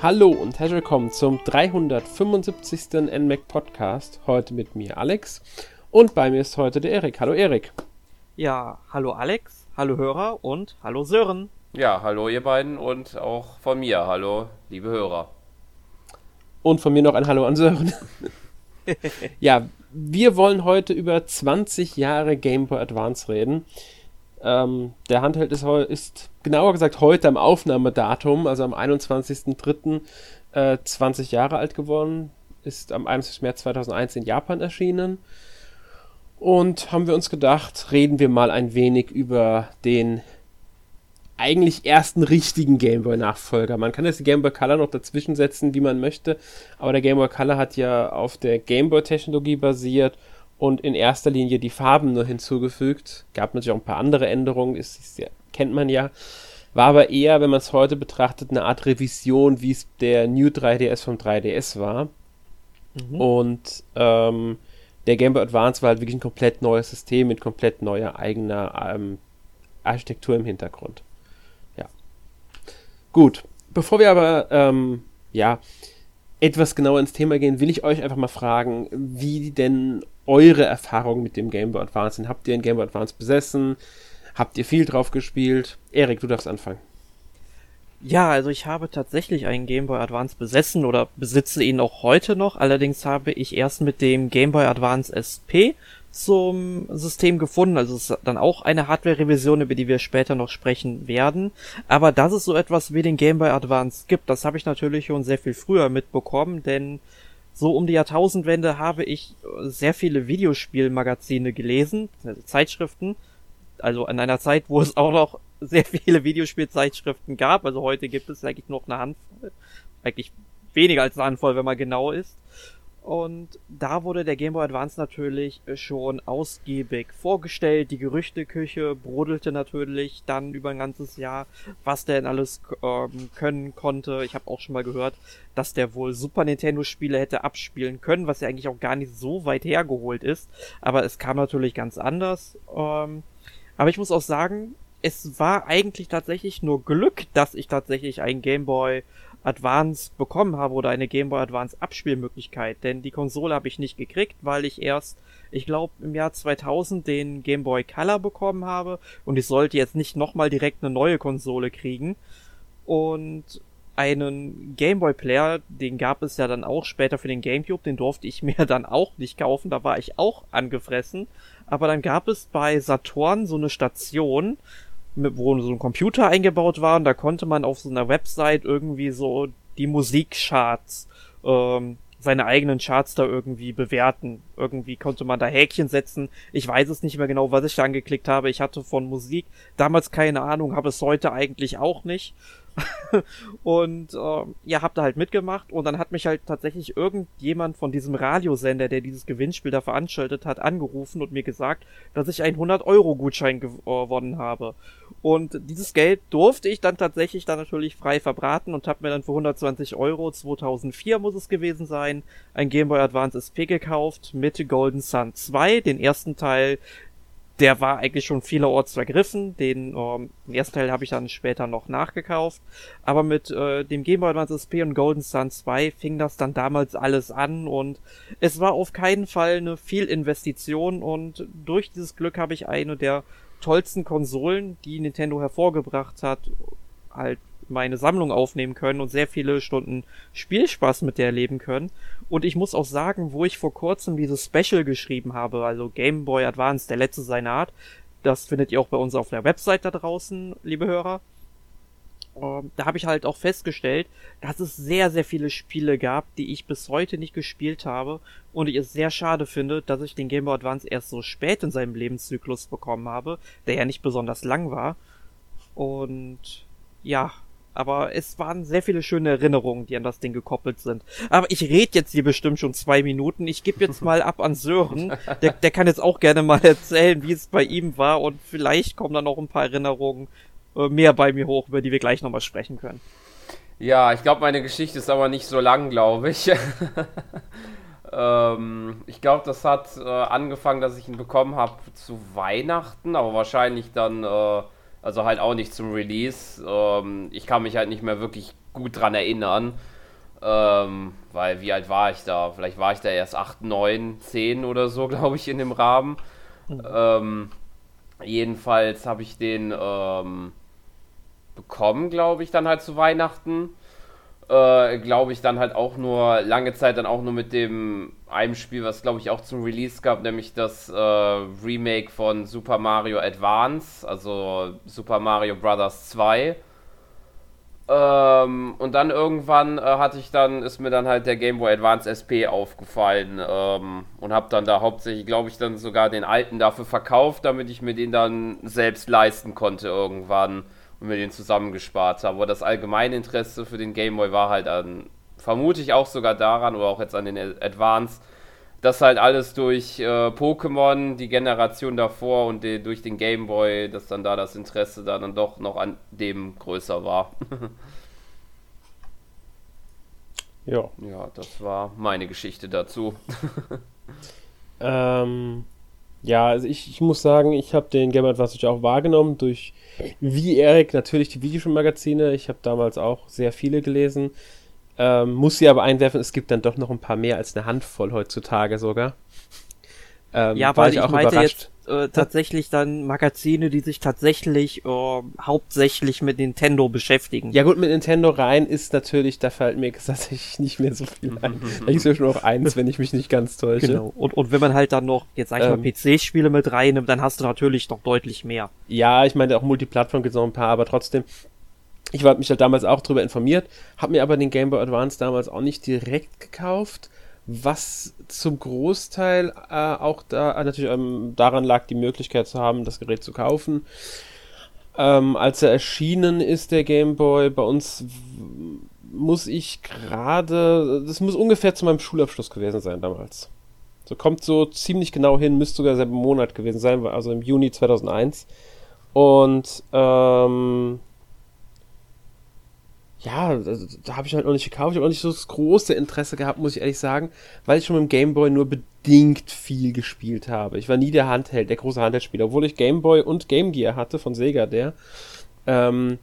Hallo und herzlich willkommen zum 375. NMAC Podcast. Heute mit mir Alex und bei mir ist heute der Erik. Hallo Erik. Ja, hallo Alex, hallo Hörer und hallo Sören. Ja, hallo ihr beiden und auch von mir. Hallo, liebe Hörer. Und von mir noch ein Hallo an Sören. ja, wir wollen heute über 20 Jahre Game Boy Advance reden. Ähm, der Handheld ist, ist, genauer gesagt heute am Aufnahmedatum, also am 21.03. Äh, 20 Jahre alt geworden, ist am 21. März 2001 in Japan erschienen. Und haben wir uns gedacht, reden wir mal ein wenig über den eigentlich ersten richtigen Game Boy Nachfolger. Man kann jetzt die Game Boy Color noch dazwischen setzen, wie man möchte, aber der Game Boy Color hat ja auf der Game Boy Technologie basiert und in erster Linie die Farben nur hinzugefügt. Gab natürlich auch ein paar andere Änderungen, ist, ist ja, kennt man ja. War aber eher, wenn man es heute betrachtet, eine Art Revision, wie es der New 3DS vom 3DS war. Mhm. Und ähm, der Game Boy Advance war halt wirklich ein komplett neues System mit komplett neuer eigener ähm, Architektur im Hintergrund. Ja. Gut. Bevor wir aber ähm, ja etwas genauer ins Thema gehen, will ich euch einfach mal fragen, wie denn eure Erfahrungen mit dem Game Boy Advance sind. Habt ihr ein Game Boy Advance besessen? Habt ihr viel drauf gespielt? Erik, du darfst anfangen. Ja, also ich habe tatsächlich einen Game Boy Advance besessen oder besitze ihn auch heute noch. Allerdings habe ich erst mit dem Game Boy Advance SP zum System gefunden. Also es ist dann auch eine Hardware-Revision, über die wir später noch sprechen werden. Aber dass es so etwas wie den Game Boy Advance gibt, das habe ich natürlich schon sehr viel früher mitbekommen, denn so um die Jahrtausendwende habe ich sehr viele Videospielmagazine gelesen, also Zeitschriften. Also in einer Zeit, wo es auch noch sehr viele Videospielzeitschriften gab. Also heute gibt es eigentlich noch eine Handvoll. Eigentlich weniger als eine Handvoll, wenn man genau ist. Und da wurde der Game Boy Advance natürlich schon ausgiebig vorgestellt. Die Gerüchteküche brodelte natürlich dann über ein ganzes Jahr, was der denn alles ähm, können konnte. Ich habe auch schon mal gehört, dass der wohl Super Nintendo Spiele hätte abspielen können, was ja eigentlich auch gar nicht so weit hergeholt ist. Aber es kam natürlich ganz anders. Ähm, aber ich muss auch sagen, es war eigentlich tatsächlich nur Glück, dass ich tatsächlich ein Game Boy Advance bekommen habe oder eine Game Boy Advance Abspielmöglichkeit, denn die Konsole habe ich nicht gekriegt, weil ich erst, ich glaube, im Jahr 2000 den Game Boy Color bekommen habe. Und ich sollte jetzt nicht nochmal direkt eine neue Konsole kriegen. Und einen Game Boy Player, den gab es ja dann auch später für den GameCube, den durfte ich mir dann auch nicht kaufen, da war ich auch angefressen, aber dann gab es bei Saturn so eine Station, wo so ein Computer eingebaut war und da konnte man auf so einer Website irgendwie so die Musikcharts, ähm, seine eigenen Charts da irgendwie bewerten. Irgendwie konnte man da Häkchen setzen. Ich weiß es nicht mehr genau, was ich da angeklickt habe. Ich hatte von Musik damals keine Ahnung, habe es heute eigentlich auch nicht. und äh, ja, hab da halt mitgemacht und dann hat mich halt tatsächlich irgendjemand von diesem Radiosender, der dieses Gewinnspiel da veranstaltet hat, angerufen und mir gesagt, dass ich einen 100-Euro-Gutschein gewonnen habe. Und dieses Geld durfte ich dann tatsächlich dann natürlich frei verbraten und habe mir dann für 120 Euro, 2004 muss es gewesen sein, ein Game Boy Advance SP gekauft mit Golden Sun 2, den ersten Teil der war eigentlich schon vielerorts vergriffen. Den ähm, ersten Teil habe ich dann später noch nachgekauft. Aber mit äh, dem Game Boy Advance SP und Golden Sun 2 fing das dann damals alles an und es war auf keinen Fall eine Fehlinvestition und durch dieses Glück habe ich eine der tollsten Konsolen, die Nintendo hervorgebracht hat, halt meine Sammlung aufnehmen können und sehr viele Stunden Spielspaß mit der erleben können. Und ich muss auch sagen, wo ich vor kurzem dieses Special geschrieben habe, also Game Boy Advance, der letzte seiner Art, das findet ihr auch bei uns auf der Website da draußen, liebe Hörer. Ähm, da habe ich halt auch festgestellt, dass es sehr, sehr viele Spiele gab, die ich bis heute nicht gespielt habe und ich es sehr schade finde, dass ich den Game Boy Advance erst so spät in seinem Lebenszyklus bekommen habe, der ja nicht besonders lang war. Und ja, aber es waren sehr viele schöne Erinnerungen, die an das Ding gekoppelt sind. Aber ich rede jetzt hier bestimmt schon zwei Minuten. Ich gebe jetzt mal ab an Sören. Der, der kann jetzt auch gerne mal erzählen, wie es bei ihm war und vielleicht kommen dann noch ein paar Erinnerungen äh, mehr bei mir hoch, über die wir gleich nochmal sprechen können. Ja, ich glaube, meine Geschichte ist aber nicht so lang, glaube ich. ähm, ich glaube, das hat äh, angefangen, dass ich ihn bekommen habe zu Weihnachten, aber wahrscheinlich dann äh, Also halt auch nicht zum Release. Ähm, ich kann mich halt nicht mehr wirklich gut dran erinnern. Ähm, weil wie alt war ich da? Vielleicht war ich da erst 8, 9, 10 oder so, glaube ich, in dem Rahmen. Ähm, jedenfalls habe ich den ähm, bekommen, glaube ich, dann halt zu Weihnachten. Äh, glaube ich, dann halt auch nur lange Zeit dann auch nur mit dem einem Spiel, was glaube ich auch zum Release gab, nämlich das äh, Remake von Super Mario Advance, also Super Mario Bros. 2. Ähm, und dann irgendwann äh, hatte ich dann, ist mir dann halt der Game Boy Advance SP aufgefallen ähm, und habe dann da hauptsächlich, glaube ich, dann sogar den alten dafür verkauft, damit ich mir den dann selbst leisten konnte irgendwann und mir den zusammengespart habe. Aber das allgemeine Interesse für den Game Boy war halt an, vermute ich auch sogar daran oder auch jetzt an den Advance, das halt alles durch äh, Pokémon, die Generation davor und die, durch den Game Boy, dass dann da das Interesse da dann doch noch an dem größer war. ja. Ja, das war meine Geschichte dazu. ähm, ja, also ich, ich muss sagen, ich habe den Game Advance auch wahrgenommen durch, wie Erik, natürlich die Videospielmagazine. Ich habe damals auch sehr viele gelesen. Ähm, muss sie aber einwerfen, es gibt dann doch noch ein paar mehr als eine Handvoll heutzutage sogar. Ähm, ja, weil ich, ich meinte überrascht. jetzt äh, tatsächlich dann Magazine, die sich tatsächlich äh, hauptsächlich mit Nintendo beschäftigen. Ja gut, mit Nintendo rein ist natürlich, da fällt mir tatsächlich nicht mehr so viel ein. da ist ja schon noch eins, wenn ich mich nicht ganz täusche. Genau. Und, und wenn man halt dann noch, jetzt sag ich ähm, mal, PC-Spiele mit reinnimmt, dann hast du natürlich noch deutlich mehr. Ja, ich meine, auch Multiplattform gibt es noch ein paar, aber trotzdem, ich habe mich halt damals auch darüber informiert, habe mir aber den Game Boy Advance damals auch nicht direkt gekauft, was zum Großteil äh, auch da äh, natürlich ähm, daran lag, die Möglichkeit zu haben, das Gerät zu kaufen. Ähm, als er erschienen ist, der Game Boy, bei uns muss ich gerade, das muss ungefähr zu meinem Schulabschluss gewesen sein damals. So kommt so ziemlich genau hin, müsste sogar selber Monat gewesen sein, also im Juni 2001. Und ähm, ja, also, da habe ich halt noch nicht gekauft. Ich habe auch nicht so das große Interesse gehabt, muss ich ehrlich sagen, weil ich schon mit dem Game Boy nur bedingt viel gespielt habe. Ich war nie der Handheld, der große Handheldspieler. Obwohl ich Game Boy und Game Gear hatte von Sega, der, ähm,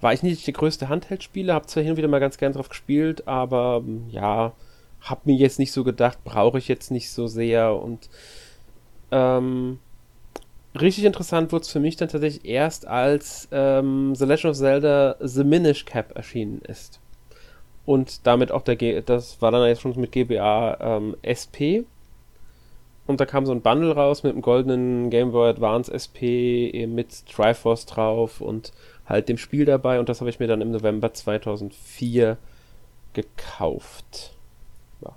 war ich nicht der größte Handheldspieler, habe zwar hin und wieder mal ganz gern drauf gespielt, aber ja, habe mir jetzt nicht so gedacht, brauche ich jetzt nicht so sehr und ähm, richtig interessant wurde es für mich dann tatsächlich erst, als ähm, The Legend of Zelda The Minish Cap erschienen ist. Und damit auch der, G das war dann jetzt schon mit GBA ähm, SP. Und da kam so ein Bundle raus mit einem goldenen Game Boy Advance SP mit Triforce drauf und halt dem Spiel dabei. Und das habe ich mir dann im November 2004 gekauft. Ja.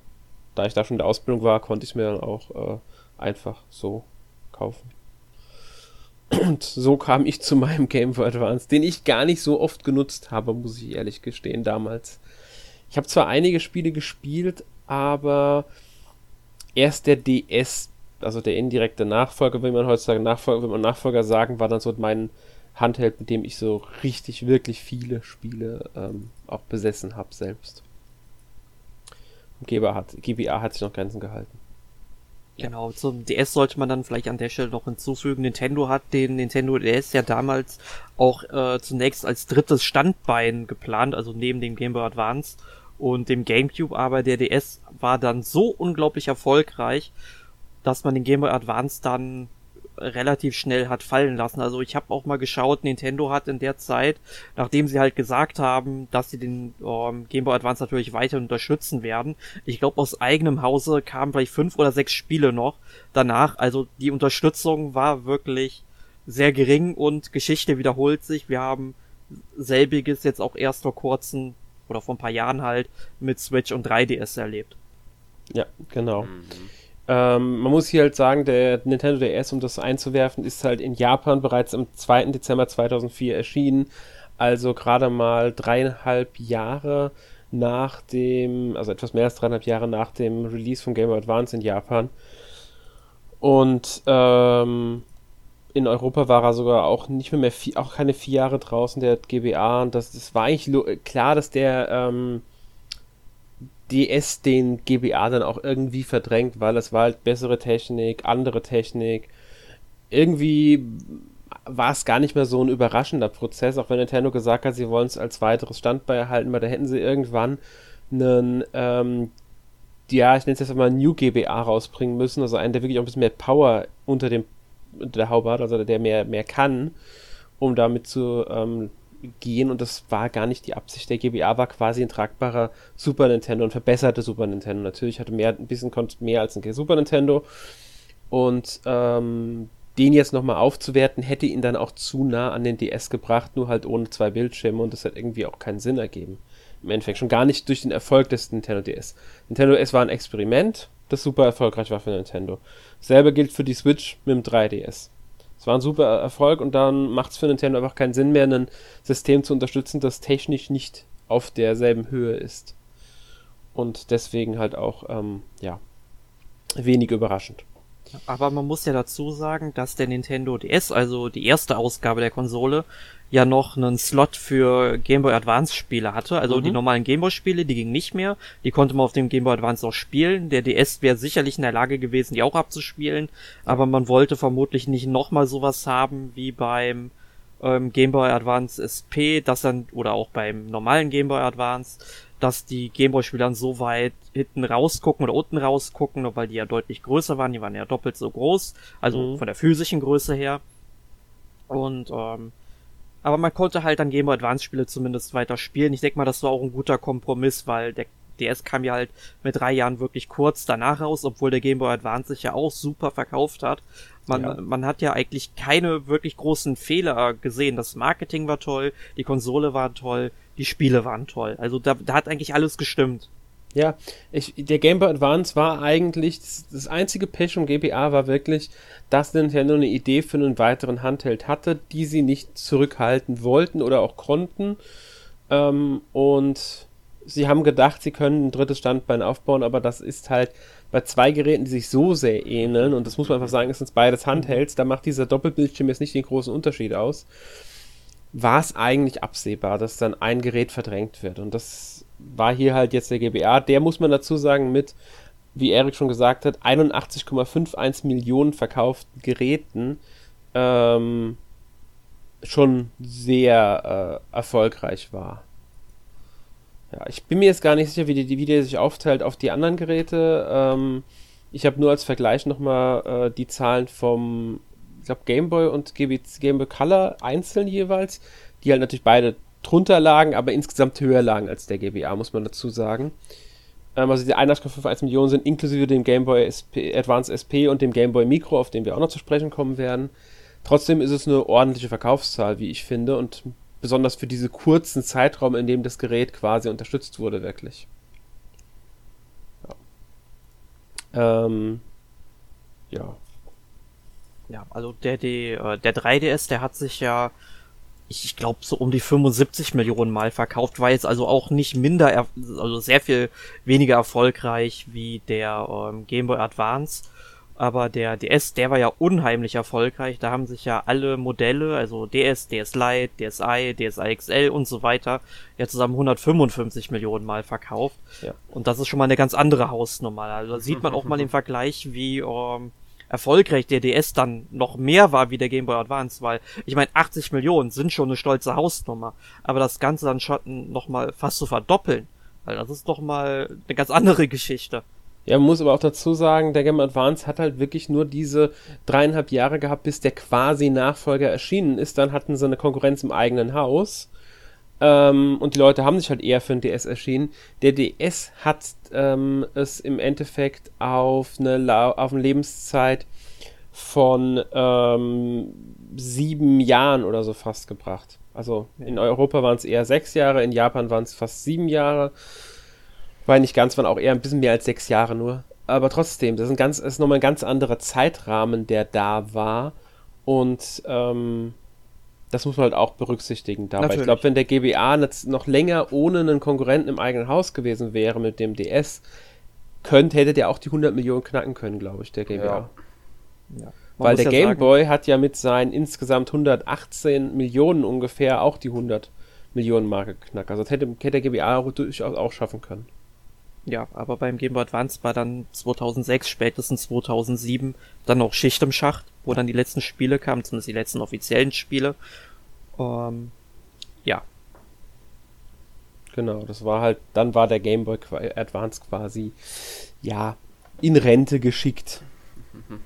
Da ich da schon in der Ausbildung war, konnte ich es mir dann auch äh, einfach so kaufen. Und so kam ich zu meinem Game Boy Advance, den ich gar nicht so oft genutzt habe, muss ich ehrlich gestehen, damals. Ich habe zwar einige Spiele gespielt, aber erst der DS, also der indirekte Nachfolger, wenn man heutzutage Nachfolger, wenn man Nachfolger sagen, war dann so mein Handheld, mit dem ich so richtig, wirklich viele Spiele ähm, auch besessen habe selbst. GBA hat, GBA hat sich noch Grenzen gehalten. Genau, zum DS sollte man dann vielleicht an der Stelle noch hinzufügen. Nintendo hat den Nintendo DS ja damals auch äh, zunächst als drittes Standbein geplant, also neben dem Game Boy Advance und dem GameCube, aber der DS war dann so unglaublich erfolgreich, dass man den Game Boy Advance dann relativ schnell hat fallen lassen. Also ich habe auch mal geschaut, Nintendo hat in der Zeit, nachdem sie halt gesagt haben, dass sie den ähm, Game Boy Advance natürlich weiter unterstützen werden, ich glaube aus eigenem Hause kamen vielleicht fünf oder sechs Spiele noch danach. Also die Unterstützung war wirklich sehr gering und Geschichte wiederholt sich. Wir haben selbiges jetzt auch erst vor kurzem oder vor ein paar Jahren halt mit Switch und 3DS erlebt. Ja, genau. Mhm. Ähm, man muss hier halt sagen, der Nintendo DS, um das einzuwerfen, ist halt in Japan bereits am 2. Dezember 2004 erschienen. Also gerade mal dreieinhalb Jahre nach dem, also etwas mehr als dreieinhalb Jahre nach dem Release von Game Boy Advance in Japan. Und ähm, in Europa war er sogar auch nicht mehr, mehr vier, auch keine vier Jahre draußen, der GBA. Und das, das war eigentlich klar, dass der ähm, DS den GBA dann auch irgendwie verdrängt, weil es war halt bessere Technik, andere Technik. Irgendwie war es gar nicht mehr so ein überraschender Prozess, auch wenn Nintendo gesagt hat, sie wollen es als weiteres Standbein erhalten, weil da hätten sie irgendwann einen, ähm, ja, ich nenne es jetzt mal New GBA rausbringen müssen, also einen, der wirklich auch ein bisschen mehr Power unter dem unter der Haube hat, also der mehr, mehr kann, um damit zu ähm, gehen und das war gar nicht die Absicht. Der GBA war quasi ein tragbarer Super Nintendo und verbesserte Super Nintendo. Natürlich hatte mehr, ein bisschen mehr als ein Super Nintendo und ähm, den jetzt nochmal aufzuwerten, hätte ihn dann auch zu nah an den DS gebracht, nur halt ohne zwei Bildschirme und das hat irgendwie auch keinen Sinn ergeben im Endeffekt. Schon gar nicht durch den Erfolg des Nintendo DS. Nintendo DS war ein Experiment, das super erfolgreich war für Nintendo. Selber gilt für die Switch mit dem 3DS. Es war ein super Erfolg und dann macht es für Nintendo einfach keinen Sinn mehr, ein System zu unterstützen, das technisch nicht auf derselben Höhe ist. Und deswegen halt auch, ähm, ja, wenig überraschend. Aber man muss ja dazu sagen, dass der Nintendo DS, also die erste Ausgabe der Konsole, ja noch einen Slot für Game Boy Advance Spiele hatte. Also mhm. die normalen Game Boy Spiele, die gingen nicht mehr. Die konnte man auf dem Game Boy Advance auch spielen. Der DS wäre sicherlich in der Lage gewesen, die auch abzuspielen. Aber man wollte vermutlich nicht nochmal sowas haben wie beim ähm, Game Boy Advance SP, das dann, oder auch beim normalen Game Boy Advance, dass die Gameboy-Spiele dann so weit hinten rausgucken oder unten rausgucken, weil die ja deutlich größer waren, die waren ja doppelt so groß, also mhm. von der physischen Größe her. Und ähm, aber man konnte halt dann Game Boy Advance Spiele zumindest weiter spielen. Ich denke mal, das war auch ein guter Kompromiss, weil der DS kam ja halt mit drei Jahren wirklich kurz danach raus, obwohl der Game Boy Advance sich ja auch super verkauft hat. Man, ja. man hat ja eigentlich keine wirklich großen Fehler gesehen. Das Marketing war toll, die Konsole war toll, die Spiele waren toll. Also da, da hat eigentlich alles gestimmt. Ja, ich, der Game Boy Advance war eigentlich, das, das einzige Pech um GBA war wirklich, dass Nintendo eine Idee für einen weiteren Handheld hatte, die sie nicht zurückhalten wollten oder auch konnten. Ähm, und sie haben gedacht, sie können ein drittes Standbein aufbauen, aber das ist halt bei zwei Geräten, die sich so sehr ähneln, und das muss man einfach sagen, es sind beides Handhelds, da macht dieser Doppelbildschirm jetzt nicht den großen Unterschied aus, war es eigentlich absehbar, dass dann ein Gerät verdrängt wird. Und das war hier halt jetzt der GBA. Der muss man dazu sagen mit, wie Erik schon gesagt hat, 81,51 Millionen verkauften Geräten ähm, schon sehr äh, erfolgreich war. Ja, ich bin mir jetzt gar nicht sicher, wie, die, wie der sich aufteilt auf die anderen Geräte. Ähm, ich habe nur als Vergleich nochmal äh, die Zahlen vom, ich glaube, Game Boy und Game Boy Color einzeln jeweils, die halt natürlich beide drunter lagen, aber insgesamt höher lagen als der GBA, muss man dazu sagen. Ähm, also die 81,51 Millionen sind inklusive dem Game Boy SP, Advance SP und dem Game Boy Micro, auf den wir auch noch zu sprechen kommen werden. Trotzdem ist es eine ordentliche Verkaufszahl, wie ich finde, und besonders für diesen kurzen Zeitraum, in dem das Gerät quasi unterstützt wurde, wirklich. Ja. Ähm, ja. Ja, also der, äh, der 3DS, der hat sich ja ich glaube, so um die 75 Millionen Mal verkauft, war jetzt also auch nicht minder, also sehr viel weniger erfolgreich wie der ähm, Game Boy Advance. Aber der DS, der war ja unheimlich erfolgreich. Da haben sich ja alle Modelle, also DS, DS Lite, DSi, DSi XL und so weiter, ja zusammen 155 Millionen Mal verkauft. Ja. Und das ist schon mal eine ganz andere Hausnummer. Also da sieht man auch mal den Vergleich, wie ähm, erfolgreich der DS dann noch mehr war wie der Game Boy Advance, weil ich meine 80 Millionen sind schon eine stolze Hausnummer, aber das Ganze dann schon noch mal fast zu verdoppeln, weil das ist doch mal eine ganz andere Geschichte. Ja, man muss aber auch dazu sagen, der Game Advance hat halt wirklich nur diese dreieinhalb Jahre gehabt, bis der quasi Nachfolger erschienen ist. Dann hatten sie eine Konkurrenz im eigenen Haus. Ähm, und die Leute haben sich halt eher für den DS erschienen. Der DS hat ähm, es im Endeffekt auf eine, La auf eine Lebenszeit von ähm, sieben Jahren oder so fast gebracht. Also in Europa waren es eher sechs Jahre, in Japan waren es fast sieben Jahre. War nicht ganz, waren auch eher ein bisschen mehr als sechs Jahre nur. Aber trotzdem, das ist, ein ganz, das ist nochmal ein ganz anderer Zeitrahmen, der da war. Und ähm, das muss man halt auch berücksichtigen dabei. Natürlich. Ich glaube, wenn der GBA noch länger ohne einen Konkurrenten im eigenen Haus gewesen wäre mit dem DS, könnte, hätte der auch die 100 Millionen knacken können, glaube ich, der GBA. Ja. Ja. Weil der ja Game sagen, Boy hat ja mit seinen insgesamt 118 Millionen ungefähr auch die 100 Millionen Marke geknackt. Also das hätte, hätte der GBA durchaus auch schaffen können. Ja, aber beim Game Boy Advance war dann 2006, spätestens 2007 dann noch Schicht im Schacht wo dann die letzten Spiele kamen, zumindest die letzten offiziellen Spiele. Ähm, ja. Genau, das war halt, dann war der Game Boy Advance quasi, ja, in Rente geschickt.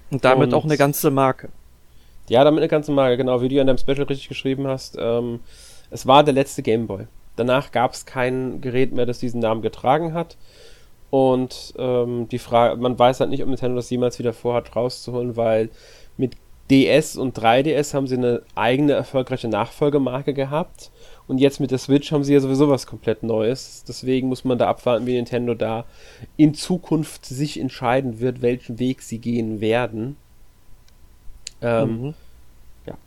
Und damit und, auch eine ganze Marke. Ja, damit eine ganze Marke, genau, wie du in deinem Special richtig geschrieben hast. Ähm, es war der letzte Game Boy. Danach gab es kein Gerät mehr, das diesen Namen getragen hat. Und ähm, die Frage, man weiß halt nicht, ob Nintendo das jemals wieder vorhat rauszuholen, weil mit DS und 3DS haben sie eine eigene erfolgreiche Nachfolgemarke gehabt. Und jetzt mit der Switch haben sie ja sowieso was komplett Neues. Deswegen muss man da abwarten, wie Nintendo da in Zukunft sich entscheiden wird, welchen Weg sie gehen werden. Ähm, mhm. Ja.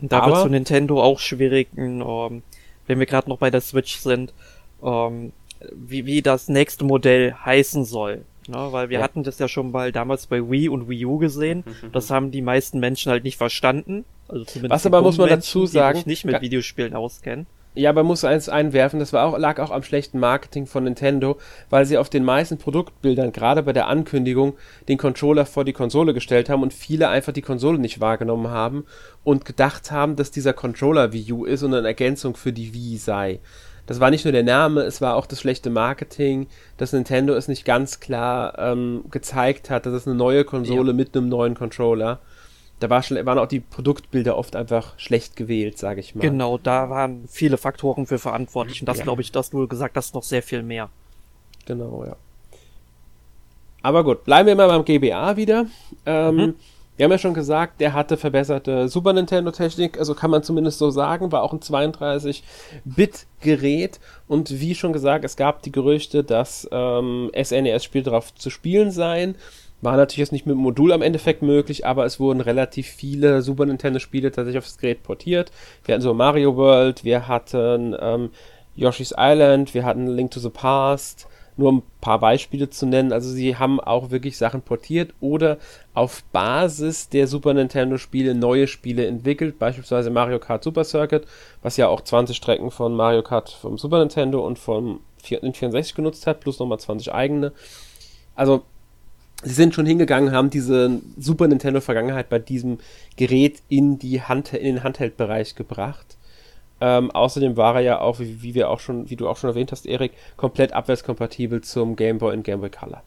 Und da wird es für Nintendo auch schwierig, um, wenn wir gerade noch bei der Switch sind, um, wie, wie das nächste Modell heißen soll. Ne, weil wir ja. hatten das ja schon mal damals bei Wii und Wii U gesehen. Das haben die meisten Menschen halt nicht verstanden. Also Was aber muss man dazu sagen, die sich nicht mit Videospielen auskennen. Ja, aber man muss eins einwerfen, das war auch, lag auch am schlechten Marketing von Nintendo, weil sie auf den meisten Produktbildern, gerade bei der Ankündigung, den Controller vor die Konsole gestellt haben und viele einfach die Konsole nicht wahrgenommen haben und gedacht haben, dass dieser Controller Wii U ist und eine Ergänzung für die Wii sei. Das war nicht nur der Name, es war auch das schlechte Marketing, dass Nintendo es nicht ganz klar ähm, gezeigt hat, dass es eine neue Konsole ja. mit einem neuen Controller da war schon, waren auch die Produktbilder oft einfach schlecht gewählt, sage ich mal. Genau, da waren viele Faktoren für verantwortlich und das ja. glaube ich, das du gesagt hast, noch sehr viel mehr. Genau, ja. Aber gut, bleiben wir mal beim GBA wieder. Ähm, mhm. Wir haben ja schon gesagt, der hatte verbesserte Super Nintendo-Technik, also kann man zumindest so sagen, war auch ein 32-Bit-Gerät und wie schon gesagt, es gab die Gerüchte, dass ähm, SNES-Spiele darauf zu spielen seien. War natürlich jetzt nicht mit Modul am Endeffekt möglich, aber es wurden relativ viele Super Nintendo-Spiele tatsächlich aufs Gerät portiert. Wir hatten so Mario World, wir hatten ähm, Yoshi's Island, wir hatten Link to the Past, nur ein paar Beispiele zu nennen. Also sie haben auch wirklich Sachen portiert oder auf Basis der Super Nintendo-Spiele neue Spiele entwickelt, beispielsweise Mario Kart Super Circuit, was ja auch 20 Strecken von Mario Kart vom Super Nintendo und vom N64 genutzt hat, plus nochmal 20 eigene. Also sie sind schon hingegangen, haben diese Super Nintendo Vergangenheit bei diesem Gerät in die Hand, in den Handheld-Bereich gebracht. Ähm, außerdem war er ja auch, wie, wie, wir auch schon, wie du auch schon erwähnt hast, Erik, komplett abwärtskompatibel zum Game Boy und Game Boy Color.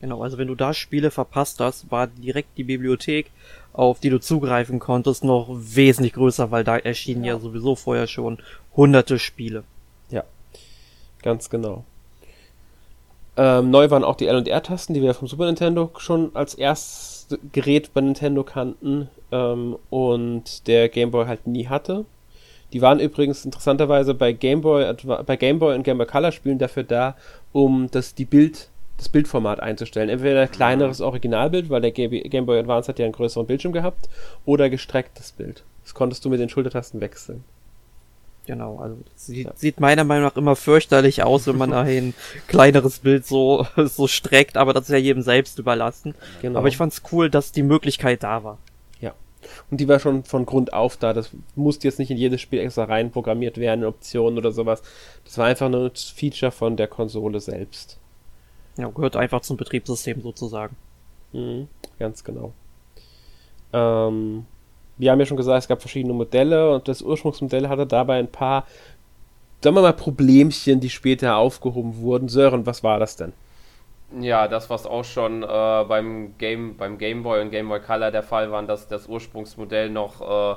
Genau, also wenn du da Spiele verpasst hast, war direkt die Bibliothek, auf die du zugreifen konntest, noch wesentlich größer, weil da erschienen ja, ja sowieso vorher schon hunderte Spiele. Ja, ganz genau. Ähm, neu waren auch die L- und R-Tasten, die wir vom Super Nintendo schon als erstes Gerät bei Nintendo kannten ähm, und der Game Boy halt nie hatte. Die waren übrigens interessanterweise bei Game Boy, bei Game Boy und Game Boy Color Spielen dafür da, um das, die Bild, das Bildformat einzustellen. Entweder ein kleineres Originalbild, weil der Game Boy Advance hat ja einen größeren Bildschirm gehabt, oder gestrecktes Bild. Das konntest du mit den Schultertasten wechseln. Genau, also sieht, ja. sieht meiner Meinung nach immer fürchterlich aus, wenn man ein kleineres Bild so, so streckt, aber das ist ja jedem selbst überlassen. Genau. Aber ich fand's cool, dass die Möglichkeit da war. Ja. Und die war schon von Grund auf da. Das musste jetzt nicht in jedes Spiel extra rein programmiert werden, Optionen oder sowas. Das war einfach nur ein Feature von der Konsole selbst. Ja, gehört einfach zum Betriebssystem sozusagen. Mhm, ganz genau. Ähm, wir haben ja schon gesagt, es gab verschiedene Modelle und das Ursprungsmodell hatte dabei ein paar, sagen wir mal, Problemchen, die später aufgehoben wurden. Sören, was war das denn? Ja, das, was auch schon äh, beim, Game, beim Game Boy und Game Boy Color der Fall war, dass das Ursprungsmodell noch, äh,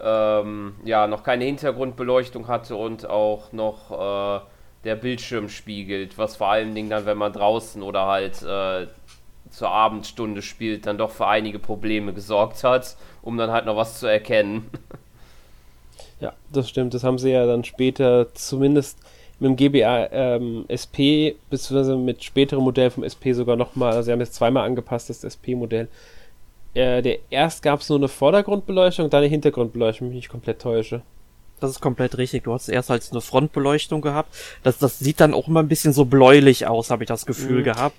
ähm, ja, noch keine Hintergrundbeleuchtung hatte und auch noch äh, der Bildschirm spiegelt, was vor allen Dingen dann, wenn man draußen oder halt äh, zur Abendstunde spielt, dann doch für einige Probleme gesorgt hat, um dann halt noch was zu erkennen. Ja, das stimmt. Das haben sie ja dann später zumindest mit dem GBA ähm, SP, beziehungsweise mit späterem Modell vom SP sogar nochmal, also sie haben jetzt zweimal angepasst, das SP-Modell. Äh, der erst gab es nur eine Vordergrundbeleuchtung, dann eine Hintergrundbeleuchtung, wenn ich mich nicht komplett täusche. Das ist komplett richtig. Du hast erst als eine Frontbeleuchtung gehabt. Das, das sieht dann auch immer ein bisschen so bläulich aus, habe ich das Gefühl mhm. gehabt.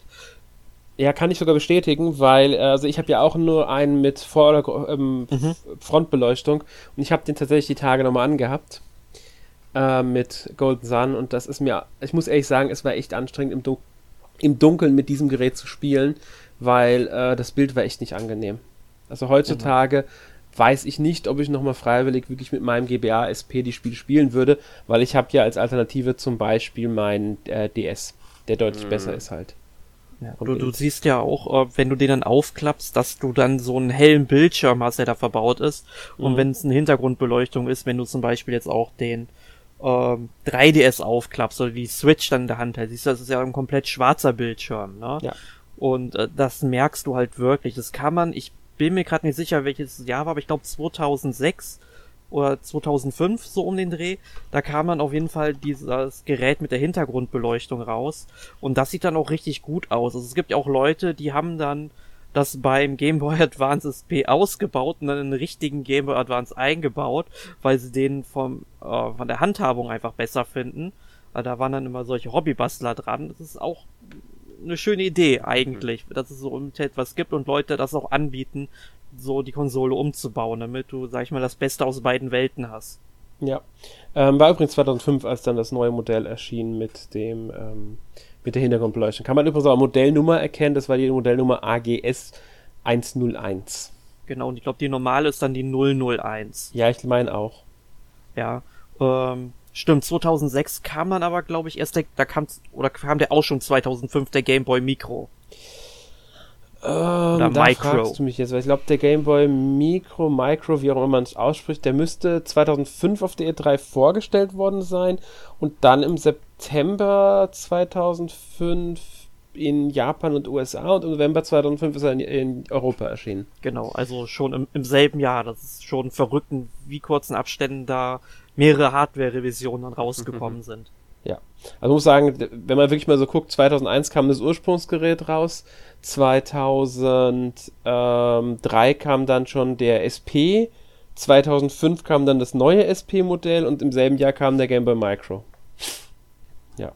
Ja, kann ich sogar bestätigen, weil äh, also ich habe ja auch nur einen mit Vorder ähm, mhm. Frontbeleuchtung und ich habe den tatsächlich die Tage nochmal angehabt äh, mit Golden Sun und das ist mir, ich muss ehrlich sagen, es war echt anstrengend im, Dun im Dunkeln mit diesem Gerät zu spielen, weil äh, das Bild war echt nicht angenehm. Also heutzutage mhm. weiß ich nicht, ob ich nochmal freiwillig wirklich mit meinem GBA SP die Spiele spielen würde, weil ich habe ja als Alternative zum Beispiel meinen äh, DS, der deutlich mhm. besser ist halt. Ja, du, du siehst ja auch, äh, wenn du den dann aufklappst, dass du dann so einen hellen Bildschirm hast, der da verbaut ist. Und mhm. wenn es eine Hintergrundbeleuchtung ist, wenn du zum Beispiel jetzt auch den ähm, 3DS aufklappst oder die Switch dann in der Hand hältst, siehst du, das ist ja ein komplett schwarzer Bildschirm, ne? Ja. Und äh, das merkst du halt wirklich. Das kann man, ich bin mir gerade nicht sicher, welches Jahr war, aber ich glaube 2006 oder 2005 so um den Dreh, da kam dann auf jeden Fall dieses Gerät mit der Hintergrundbeleuchtung raus und das sieht dann auch richtig gut aus. Also es gibt ja auch Leute, die haben dann das beim Game Boy Advance SP ausgebaut und dann in den richtigen Game Boy Advance eingebaut, weil sie den vom äh, von der Handhabung einfach besser finden. Weil da waren dann immer solche Hobbybastler dran. Das ist auch eine schöne Idee eigentlich, dass es so etwas gibt und Leute das auch anbieten, so die Konsole umzubauen, damit du, sag ich mal, das Beste aus beiden Welten hast. Ja. Ähm, war übrigens 2005, als dann das neue Modell erschien mit dem, ähm, mit der Hintergrundbeleuchtung. Kann man übrigens auch Modellnummer erkennen, das war die Modellnummer AGS 101. Genau, und ich glaube, die normale ist dann die 001. Ja, ich meine auch. Ja, ähm, stimmt, 2006 kam dann aber, glaube ich, erst der, da kam, oder kam der auch schon 2005, der Game Boy Micro. Ähm, Oder da Micro. fragst du mich jetzt, weil ich glaube, der Game Boy Micro, Micro, wie auch immer man es ausspricht, der müsste 2005 auf der E3 vorgestellt worden sein und dann im September 2005 in Japan und USA und im November 2005 ist er in, in Europa erschienen. Genau, also schon im, im, selben Jahr. Das ist schon verrückt, wie kurzen Abständen da mehrere Hardware-Revisionen rausgekommen sind. Ja, also muss sagen, wenn man wirklich mal so guckt, 2001 kam das Ursprungsgerät raus, 2003 kam dann schon der SP, 2005 kam dann das neue SP-Modell und im selben Jahr kam der Game Boy Micro. Ja.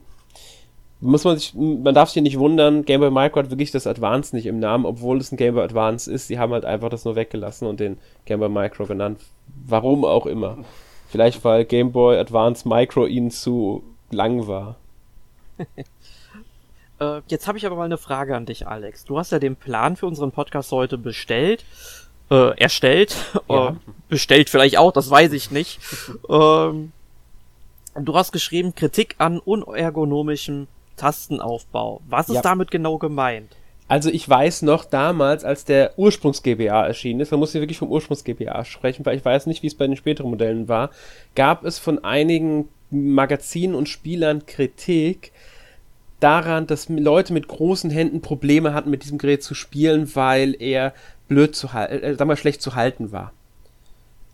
Muss man sich, man darf sich nicht wundern, Game Boy Micro hat wirklich das Advance nicht im Namen, obwohl es ein Game Boy Advance ist. Sie haben halt einfach das nur weggelassen und den Game Boy Micro genannt. Warum auch immer. Vielleicht weil Game Boy Advance Micro ihnen zu lang war. äh, jetzt habe ich aber mal eine Frage an dich, Alex. Du hast ja den Plan für unseren Podcast heute bestellt. Äh, erstellt. Ja. Äh, bestellt vielleicht auch, das weiß ich nicht. ähm, du hast geschrieben, Kritik an unergonomischem Tastenaufbau. Was ist ja. damit genau gemeint? Also ich weiß noch damals, als der Ursprungs-GBA erschienen ist, man muss hier wirklich vom Ursprungs-GBA sprechen, weil ich weiß nicht, wie es bei den späteren Modellen war, gab es von einigen Magazinen und Spielern Kritik daran, dass Leute mit großen Händen Probleme hatten, mit diesem Gerät zu spielen, weil er blöd zu halten, äh, mal schlecht zu halten war.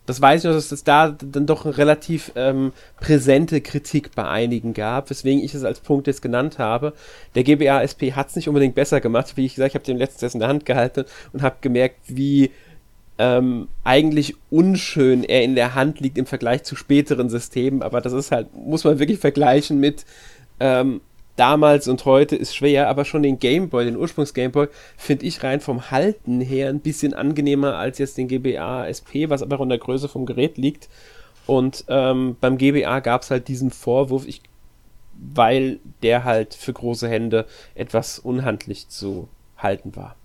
Das weiß ich noch, dass es da dann doch eine relativ ähm, präsente Kritik bei einigen gab, weswegen ich es als Punkt jetzt genannt habe. Der GBA SP hat es nicht unbedingt besser gemacht. Wie ich gesagt, ich habe den letztes in der Hand gehalten und habe gemerkt, wie ähm, eigentlich unschön er in der Hand liegt im Vergleich zu späteren Systemen, aber das ist halt, muss man wirklich vergleichen mit ähm, damals und heute ist schwer, aber schon den Gameboy, den Ursprungs-Gameboy, finde ich rein vom Halten her ein bisschen angenehmer als jetzt den GBA SP, was aber auch in der Größe vom Gerät liegt. Und ähm, beim GBA gab es halt diesen Vorwurf, ich, weil der halt für große Hände etwas unhandlich zu halten war.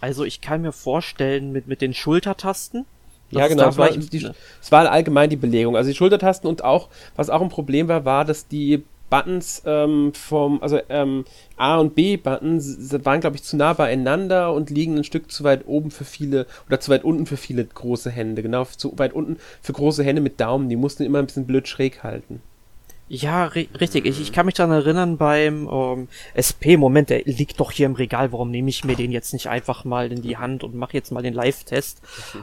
Also ich kann mir vorstellen, mit, mit den Schultertasten. Ja, genau. Es war, die, es war allgemein die Belegung. Also die Schultertasten und auch, was auch ein Problem war, war, dass die Buttons ähm, vom, also ähm, A und B-Buttons waren, glaube ich, zu nah beieinander und liegen ein Stück zu weit oben für viele oder zu weit unten für viele große Hände. Genau, zu weit unten für große Hände mit Daumen. Die mussten immer ein bisschen blöd schräg halten. Ja, ri richtig. Ich, ich kann mich daran erinnern beim ähm, SP, Moment, der liegt doch hier im Regal, warum nehme ich mir den jetzt nicht einfach mal in die Hand und mache jetzt mal den Live-Test?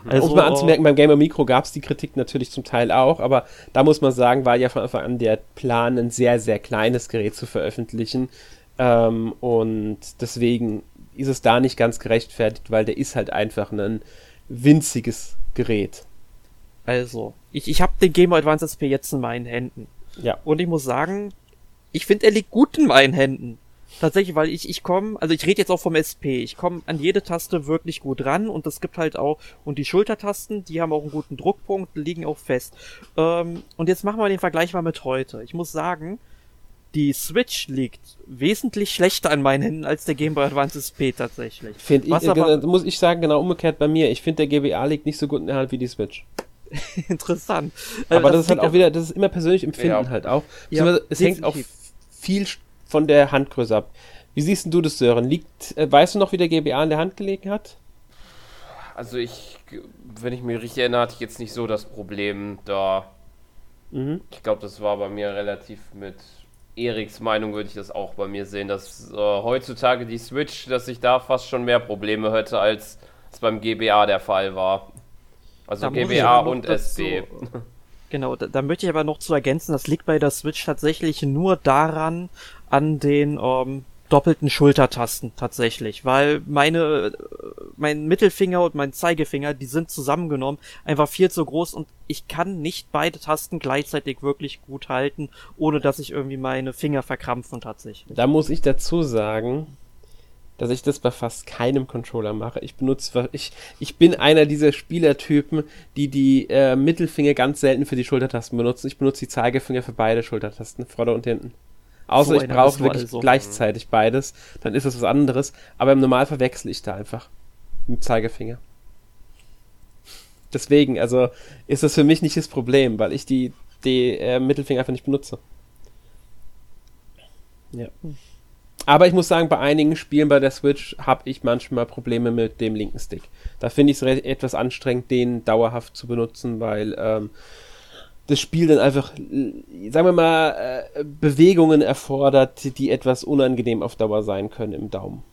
Also, um mal anzumerken, beim Gamer Micro gab es die Kritik natürlich zum Teil auch, aber da muss man sagen, war ja von Anfang an der Plan, ein sehr, sehr kleines Gerät zu veröffentlichen. Ähm, und deswegen ist es da nicht ganz gerechtfertigt, weil der ist halt einfach ein winziges Gerät. Also, ich, ich habe den Game Boy Advance SP jetzt in meinen Händen. Ja. Und ich muss sagen, ich finde, er liegt gut in meinen Händen. Tatsächlich, weil ich, ich komme, also ich rede jetzt auch vom SP, ich komme an jede Taste wirklich gut ran und es gibt halt auch, und die Schultertasten, die haben auch einen guten Druckpunkt, liegen auch fest. Ähm, und jetzt machen wir den Vergleich mal mit heute. Ich muss sagen, die Switch liegt wesentlich schlechter an meinen Händen als der Game Boy Advance SP tatsächlich. Find ich, aber, muss ich sagen, genau umgekehrt bei mir. Ich finde, der GBA liegt nicht so gut in der Hand wie die Switch. Interessant. Aber das, das ist halt auch wieder, das ist immer persönlich Empfinden ja. halt auch. Ja, es hängt auch viel von der Handgröße ab. Wie siehst du das, Sören? Liegt, äh, weißt du noch, wie der GBA in der Hand gelegen hat? Also ich, wenn ich mich richtig erinnere, hatte ich jetzt nicht so das Problem da. Mhm. Ich glaube, das war bei mir relativ mit Eriks Meinung würde ich das auch bei mir sehen, dass äh, heutzutage die Switch, dass ich da fast schon mehr Probleme hätte, als es beim GBA der Fall war. Also GBA und SB. Genau, da, da, möchte ich aber noch zu ergänzen, das liegt bei der Switch tatsächlich nur daran, an den ähm, doppelten Schultertasten tatsächlich, weil meine, mein Mittelfinger und mein Zeigefinger, die sind zusammengenommen einfach viel zu groß und ich kann nicht beide Tasten gleichzeitig wirklich gut halten, ohne dass ich irgendwie meine Finger verkrampfen tatsächlich. Da muss ich dazu sagen, dass ich das bei fast keinem Controller mache. Ich benutze, ich, ich bin einer dieser Spielertypen, die die äh, Mittelfinger ganz selten für die Schultertasten benutzen. Ich benutze die Zeigefinger für beide Schultertasten, Vorder- und hinten. Außer so ich brauche wirklich also. gleichzeitig beides, dann ist das was anderes. Aber im Normalfall wechsle ich da einfach mit Zeigefinger. Deswegen, also ist das für mich nicht das Problem, weil ich die, die äh, Mittelfinger einfach nicht benutze. Ja. Aber ich muss sagen, bei einigen Spielen bei der Switch habe ich manchmal Probleme mit dem linken Stick. Da finde ich es etwas anstrengend, den dauerhaft zu benutzen, weil ähm, das Spiel dann einfach, sagen wir mal, äh, Bewegungen erfordert, die etwas unangenehm auf Dauer sein können im Daumen.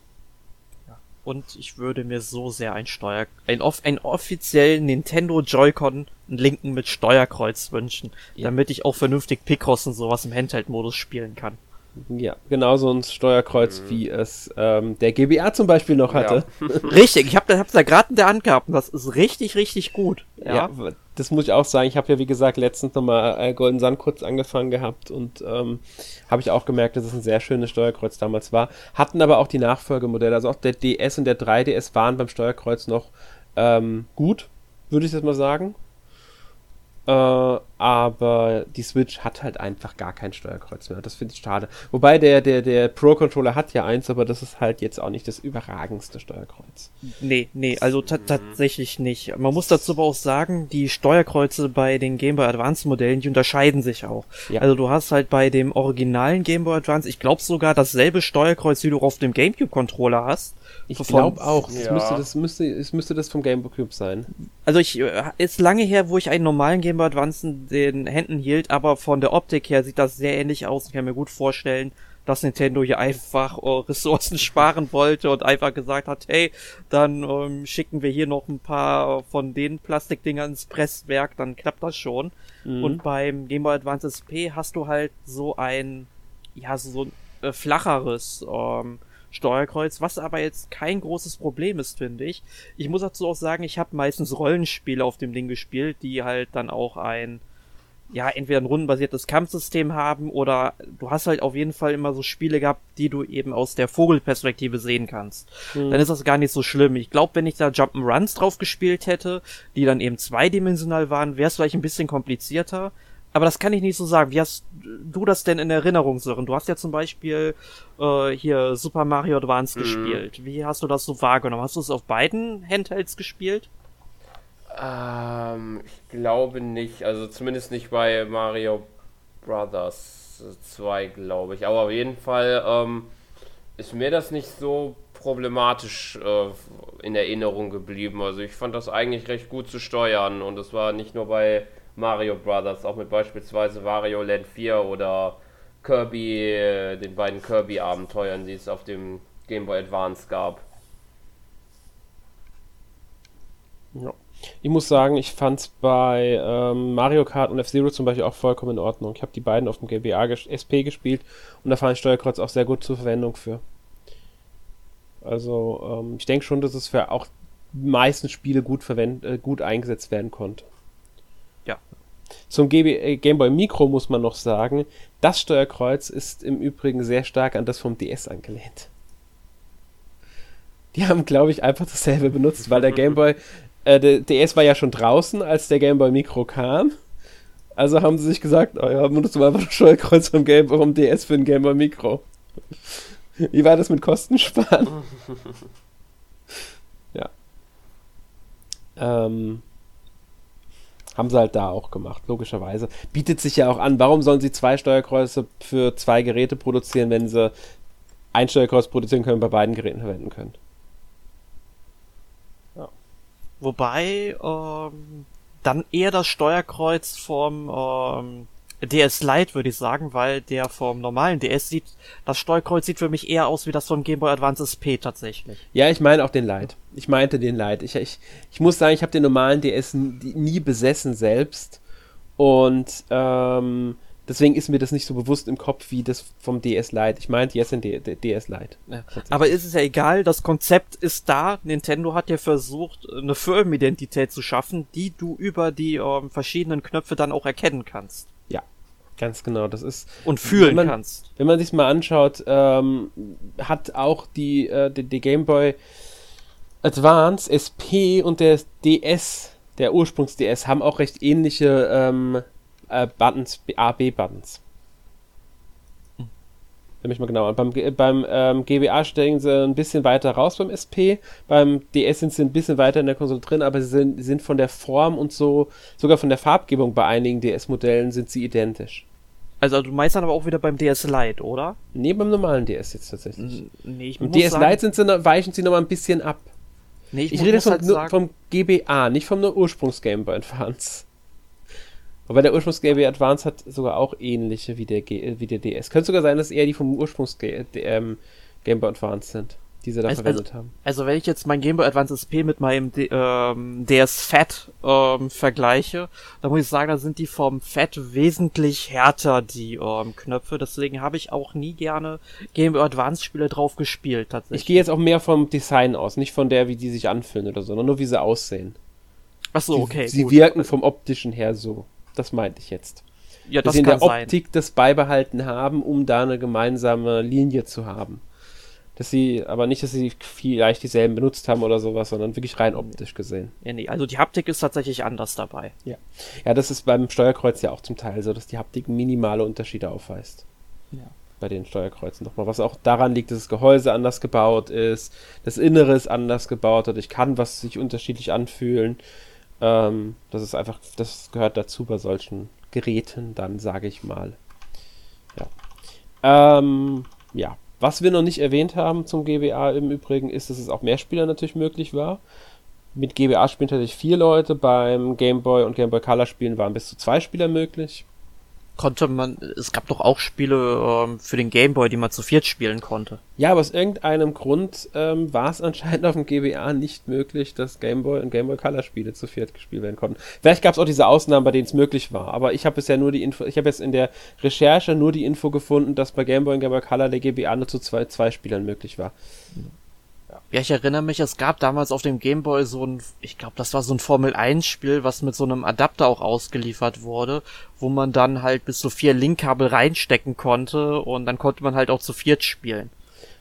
Und ich würde mir so sehr ein Steuer, ein, off, ein offiziellen Nintendo Joy-Con, einen linken mit Steuerkreuz wünschen, ja. damit ich auch vernünftig Picross und sowas im Handheld-Modus spielen kann. Ja, genau so ein Steuerkreuz, mhm. wie es ähm, der GBA zum Beispiel noch hatte. Ja. richtig, ich habe hab da gerade in der Hand gehabt und das ist richtig, richtig gut. Ja, ja das muss ich auch sagen. Ich habe ja, wie gesagt, letztens nochmal äh, Golden Sun kurz angefangen gehabt und ähm, habe ich auch gemerkt, dass es ein sehr schönes Steuerkreuz damals war. Hatten aber auch die Nachfolgemodelle, also auch der DS und der 3DS waren beim Steuerkreuz noch ähm, gut, würde ich jetzt mal sagen. Äh, aber die Switch hat halt einfach gar kein Steuerkreuz mehr. Das finde ich schade. Wobei der, der, der Pro-Controller hat ja eins, aber das ist halt jetzt auch nicht das überragendste Steuerkreuz. Nee, nee, also tatsächlich nicht. Man muss dazu aber auch sagen, die Steuerkreuze bei den Game Boy Advance Modellen, die unterscheiden sich auch. Ja. Also du hast halt bei dem originalen Game Boy Advance, ich glaube sogar dasselbe Steuerkreuz, wie du auf dem GameCube Controller hast. Ich glaube auch. Ja. Es, müsste das, müsste, es müsste das vom Game Boy Cube sein. Also ich, äh, ist lange her, wo ich einen normalen Game Boy Advance den Händen hielt, aber von der Optik her sieht das sehr ähnlich aus. Ich kann mir gut vorstellen, dass Nintendo hier einfach uh, Ressourcen sparen wollte und einfach gesagt hat, hey, dann ähm, schicken wir hier noch ein paar von den Plastikdingern ins Presswerk, dann klappt das schon. Mhm. Und beim Game Boy Advance SP hast du halt so ein, ja, so ein äh, flacheres ähm, Steuerkreuz, was aber jetzt kein großes Problem ist, finde ich. Ich muss dazu auch sagen, ich habe meistens Rollenspiele auf dem Ding gespielt, die halt dann auch ein ja, entweder ein rundenbasiertes Kampfsystem haben oder du hast halt auf jeden Fall immer so Spiele gehabt, die du eben aus der Vogelperspektive sehen kannst. Mhm. Dann ist das gar nicht so schlimm. Ich glaube, wenn ich da Jump'n'Runs drauf gespielt hätte, die dann eben zweidimensional waren, wäre es vielleicht ein bisschen komplizierter. Aber das kann ich nicht so sagen. Wie hast du das denn in Erinnerung, Sören? Du hast ja zum Beispiel äh, hier Super Mario Advance mhm. gespielt. Wie hast du das so wahrgenommen? Hast du es auf beiden Handhelds gespielt? Ähm, ich glaube nicht. Also zumindest nicht bei Mario Brothers 2, glaube ich. Aber auf jeden Fall ähm, ist mir das nicht so problematisch äh, in Erinnerung geblieben. Also ich fand das eigentlich recht gut zu steuern und es war nicht nur bei Mario Brothers, auch mit beispielsweise Wario Land 4 oder Kirby, äh, den beiden Kirby-Abenteuern, die es auf dem Game Boy Advance gab. Ja. Ich muss sagen, ich fand es bei ähm, Mario Kart und F-Zero zum Beispiel auch vollkommen in Ordnung. Ich habe die beiden auf dem GBA ges SP gespielt und da fand ich Steuerkreuz auch sehr gut zur Verwendung für. Also ähm, ich denke schon, dass es für auch die meisten Spiele gut, verwend äh, gut eingesetzt werden konnte. Zum GB, äh, Game Boy Micro muss man noch sagen, das Steuerkreuz ist im Übrigen sehr stark an das vom DS angelehnt. Die haben, glaube ich, einfach dasselbe benutzt, weil der Game Boy, äh, der DS war ja schon draußen, als der Game Boy Micro kam. Also haben sie sich gesagt, oh ja, benutzt du mal einfach das Steuerkreuz vom, Game, vom DS für ein Game Boy Micro. Wie war das mit Kostensparen? ja. Ähm, haben sie halt da auch gemacht, logischerweise. Bietet sich ja auch an. Warum sollen sie zwei Steuerkreuze für zwei Geräte produzieren, wenn sie ein Steuerkreuz produzieren können, bei beiden Geräten verwenden können? Wobei ähm, dann eher das Steuerkreuz vom ähm, DS Lite, würde ich sagen, weil der vom normalen DS sieht, das Steuerkreuz sieht für mich eher aus wie das vom Game Boy Advance SP tatsächlich. Ja, ich meine auch den Lite. Ich meinte den Lite. Ich, ich, ich muss sagen, ich habe den normalen DS nie besessen selbst. Und ähm, deswegen ist mir das nicht so bewusst im Kopf wie das vom DS Lite. Ich meinte jetzt den DS Lite. Ja. Aber ist es ja egal, das Konzept ist da. Nintendo hat ja versucht, eine Firmenidentität zu schaffen, die du über die ähm, verschiedenen Knöpfe dann auch erkennen kannst. Ganz genau, das ist. Und fühlen wenn man, kannst. Wenn man sich mal anschaut, ähm, hat auch die, äh, die, die Game Boy Advance SP und der DS, der Ursprungs-DS, haben auch recht ähnliche ähm, äh, Buttons, A-B-Buttons nämlich mal genau. Und beim, beim ähm, GBA steigen sie ein bisschen weiter raus beim SP. Beim DS sind sie ein bisschen weiter in der Konsole drin, aber sie sind, sind von der Form und so, sogar von der Farbgebung bei einigen DS-Modellen sind sie identisch. Also du meinst dann aber auch wieder beim DS Lite, oder? Nee, beim normalen DS jetzt tatsächlich. Nee, ich Im DS sagen, Lite sind sie weichen sie noch mal ein bisschen ab. Nee, ich, ich rede jetzt halt vom, vom GBA, nicht vom Ursprungs-Game Boy Advance. Aber der Ursprungs Game Boy Advance hat sogar auch ähnliche wie der, G wie der DS. Könnte sogar sein, dass eher die vom Ursprungs ähm, Game Boy Advance sind, die sie da also, verwendet also, haben. Also wenn ich jetzt mein Game Boy Advance SP mit meinem D ähm, DS Fat ähm, vergleiche, dann muss ich sagen, da sind die vom Fat wesentlich härter, die ähm, Knöpfe. Deswegen habe ich auch nie gerne Game Boy Advance Spiele drauf gespielt, tatsächlich. Ich gehe jetzt auch mehr vom Design aus, nicht von der, wie die sich anfühlen oder so, sondern nur wie sie aussehen. Ach so, okay. Sie, sie wirken vom optischen her so. Das meinte ich jetzt. Ja, das Dass sie in der Optik sein. das beibehalten haben, um da eine gemeinsame Linie zu haben. Dass sie, aber nicht, dass sie vielleicht dieselben benutzt haben oder sowas, sondern wirklich rein optisch gesehen. Ja, nee, also die Haptik ist tatsächlich anders dabei. Ja. Ja, das ist beim Steuerkreuz ja auch zum Teil so, dass die Haptik minimale Unterschiede aufweist. Ja. Bei den Steuerkreuzen nochmal. Was auch daran liegt, dass das Gehäuse anders gebaut ist, das Innere ist anders gebaut, dadurch kann was sich unterschiedlich anfühlen. Ähm, das ist einfach, das gehört dazu bei solchen Geräten, dann sage ich mal. Ja. Ähm, ja. Was wir noch nicht erwähnt haben zum GBA im Übrigen ist, dass es auch Mehrspieler natürlich möglich war. Mit GBA spielen tatsächlich vier Leute, beim Game Boy und Game Boy Color Spielen waren bis zu zwei Spieler möglich konnte man, es gab doch auch Spiele ähm, für den Gameboy, die man zu viert spielen konnte. Ja, aber aus irgendeinem Grund ähm, war es anscheinend auf dem GBA nicht möglich, dass Gameboy und Gameboy Color Spiele zu viert gespielt werden konnten. Vielleicht gab es auch diese Ausnahmen, bei denen es möglich war, aber ich habe bisher nur die Info, ich habe jetzt in der Recherche nur die Info gefunden, dass bei Gameboy und Gameboy Color der GBA nur zu zwei, zwei Spielern möglich war. Ja, ich erinnere mich, es gab damals auf dem Gameboy so ein, ich glaube, das war so ein Formel 1 Spiel, was mit so einem Adapter auch ausgeliefert wurde, wo man dann halt bis zu vier Linkkabel reinstecken konnte und dann konnte man halt auch zu viert spielen.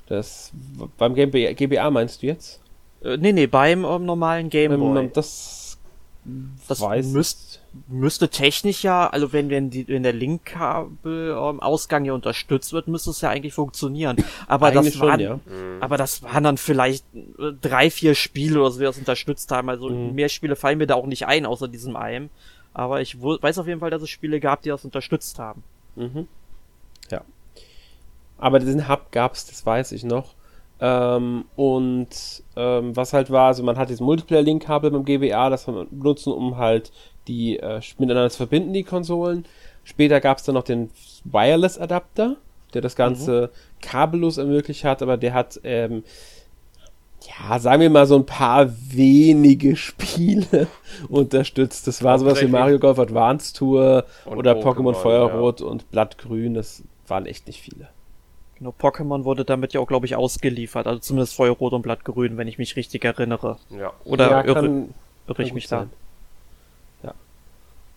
Das beim GBA, GBA meinst du jetzt? Äh, nee, nee, beim ähm, normalen Gameboy. Ähm, das das weiß müsst, müsste technisch ja, also wenn, wenn, die, wenn der Linkkabelausgang ähm, ja unterstützt wird, müsste es ja eigentlich funktionieren. Aber eigentlich das waren, ja. Mhm. aber das waren dann vielleicht äh, drei, vier Spiele oder so, die das unterstützt haben. Also mhm. mehr Spiele fallen mir da auch nicht ein, außer diesem einem. Aber ich weiß auf jeden Fall, dass es Spiele gab, die das unterstützt haben. Mhm. Ja. Aber diesen Hub gab's, das weiß ich noch. Ähm, und ähm, was halt war, also man hat dieses Multiplayer-Link-Kabel beim GBA, das man benutzen, um halt die äh, miteinander zu verbinden, die Konsolen. Später gab es dann noch den Wireless-Adapter, der das Ganze mhm. kabellos ermöglicht hat, aber der hat, ähm, ja, sagen wir mal so ein paar wenige Spiele unterstützt. Das war sowas wie Mario Golf Advance Tour und oder Pokémon Feuerrot ja. und Blattgrün, das waren echt nicht viele. Genau, Pokémon wurde damit ja auch, glaube ich, ausgeliefert. Also zumindest Feuerrot und Blattgrün, wenn ich mich richtig erinnere. Ja. Oder ja, irre, kann, irre ich mich sein. da? Ja.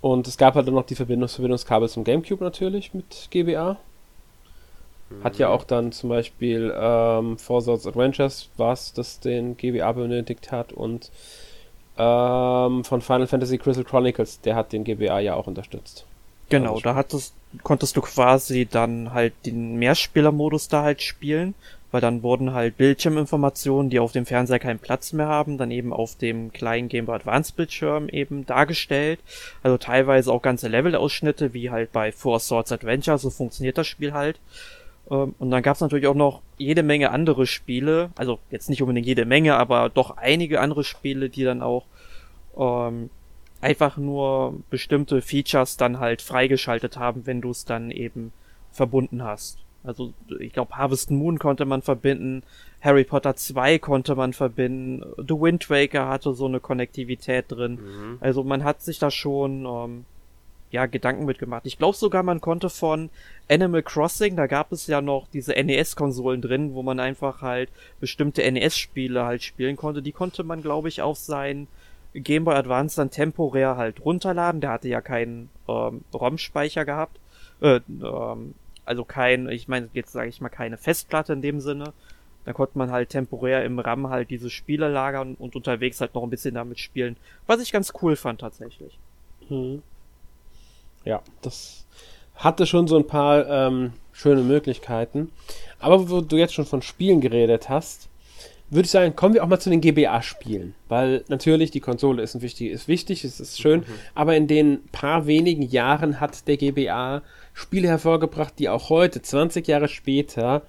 Und es gab halt dann noch die Verbindungs Verbindungskabel zum Gamecube natürlich mit GBA. Mhm. Hat ja auch dann zum Beispiel ähm, Four Swords Adventures, was das den GBA benötigt hat und ähm, von Final Fantasy Crystal Chronicles, der hat den GBA ja auch unterstützt. Genau, da hattest, konntest du quasi dann halt den Mehrspielermodus da halt spielen, weil dann wurden halt Bildschirminformationen, die auf dem Fernseher keinen Platz mehr haben, dann eben auf dem kleinen Game Boy Advance Bildschirm eben dargestellt. Also teilweise auch ganze Levelausschnitte, wie halt bei Four Swords Adventure, so funktioniert das Spiel halt. Ähm, und dann gab es natürlich auch noch jede Menge andere Spiele, also jetzt nicht unbedingt jede Menge, aber doch einige andere Spiele, die dann auch ähm, einfach nur bestimmte Features dann halt freigeschaltet haben, wenn du es dann eben verbunden hast. Also ich glaube, Harvest Moon konnte man verbinden, Harry Potter 2 konnte man verbinden, The Wind Waker hatte so eine Konnektivität drin. Mhm. Also man hat sich da schon ähm, ja Gedanken mitgemacht. Ich glaube sogar, man konnte von Animal Crossing, da gab es ja noch diese NES-Konsolen drin, wo man einfach halt bestimmte NES-Spiele halt spielen konnte. Die konnte man, glaube ich, auf sein Game Boy Advance dann temporär halt runterladen. Der hatte ja keinen ähm, ROM-Speicher gehabt. Äh, ähm, also kein, ich meine, jetzt sage ich mal keine Festplatte in dem Sinne. Da konnte man halt temporär im RAM halt diese Spiele lagern und unterwegs halt noch ein bisschen damit spielen. Was ich ganz cool fand tatsächlich. Hm. Ja, das hatte schon so ein paar ähm, schöne Möglichkeiten. Aber wo du jetzt schon von Spielen geredet hast, würde ich sagen, kommen wir auch mal zu den GBA-Spielen. Weil natürlich die Konsole ist, wichtig, ist wichtig, es ist schön, mhm. aber in den paar wenigen Jahren hat der GBA Spiele hervorgebracht, die auch heute, 20 Jahre später,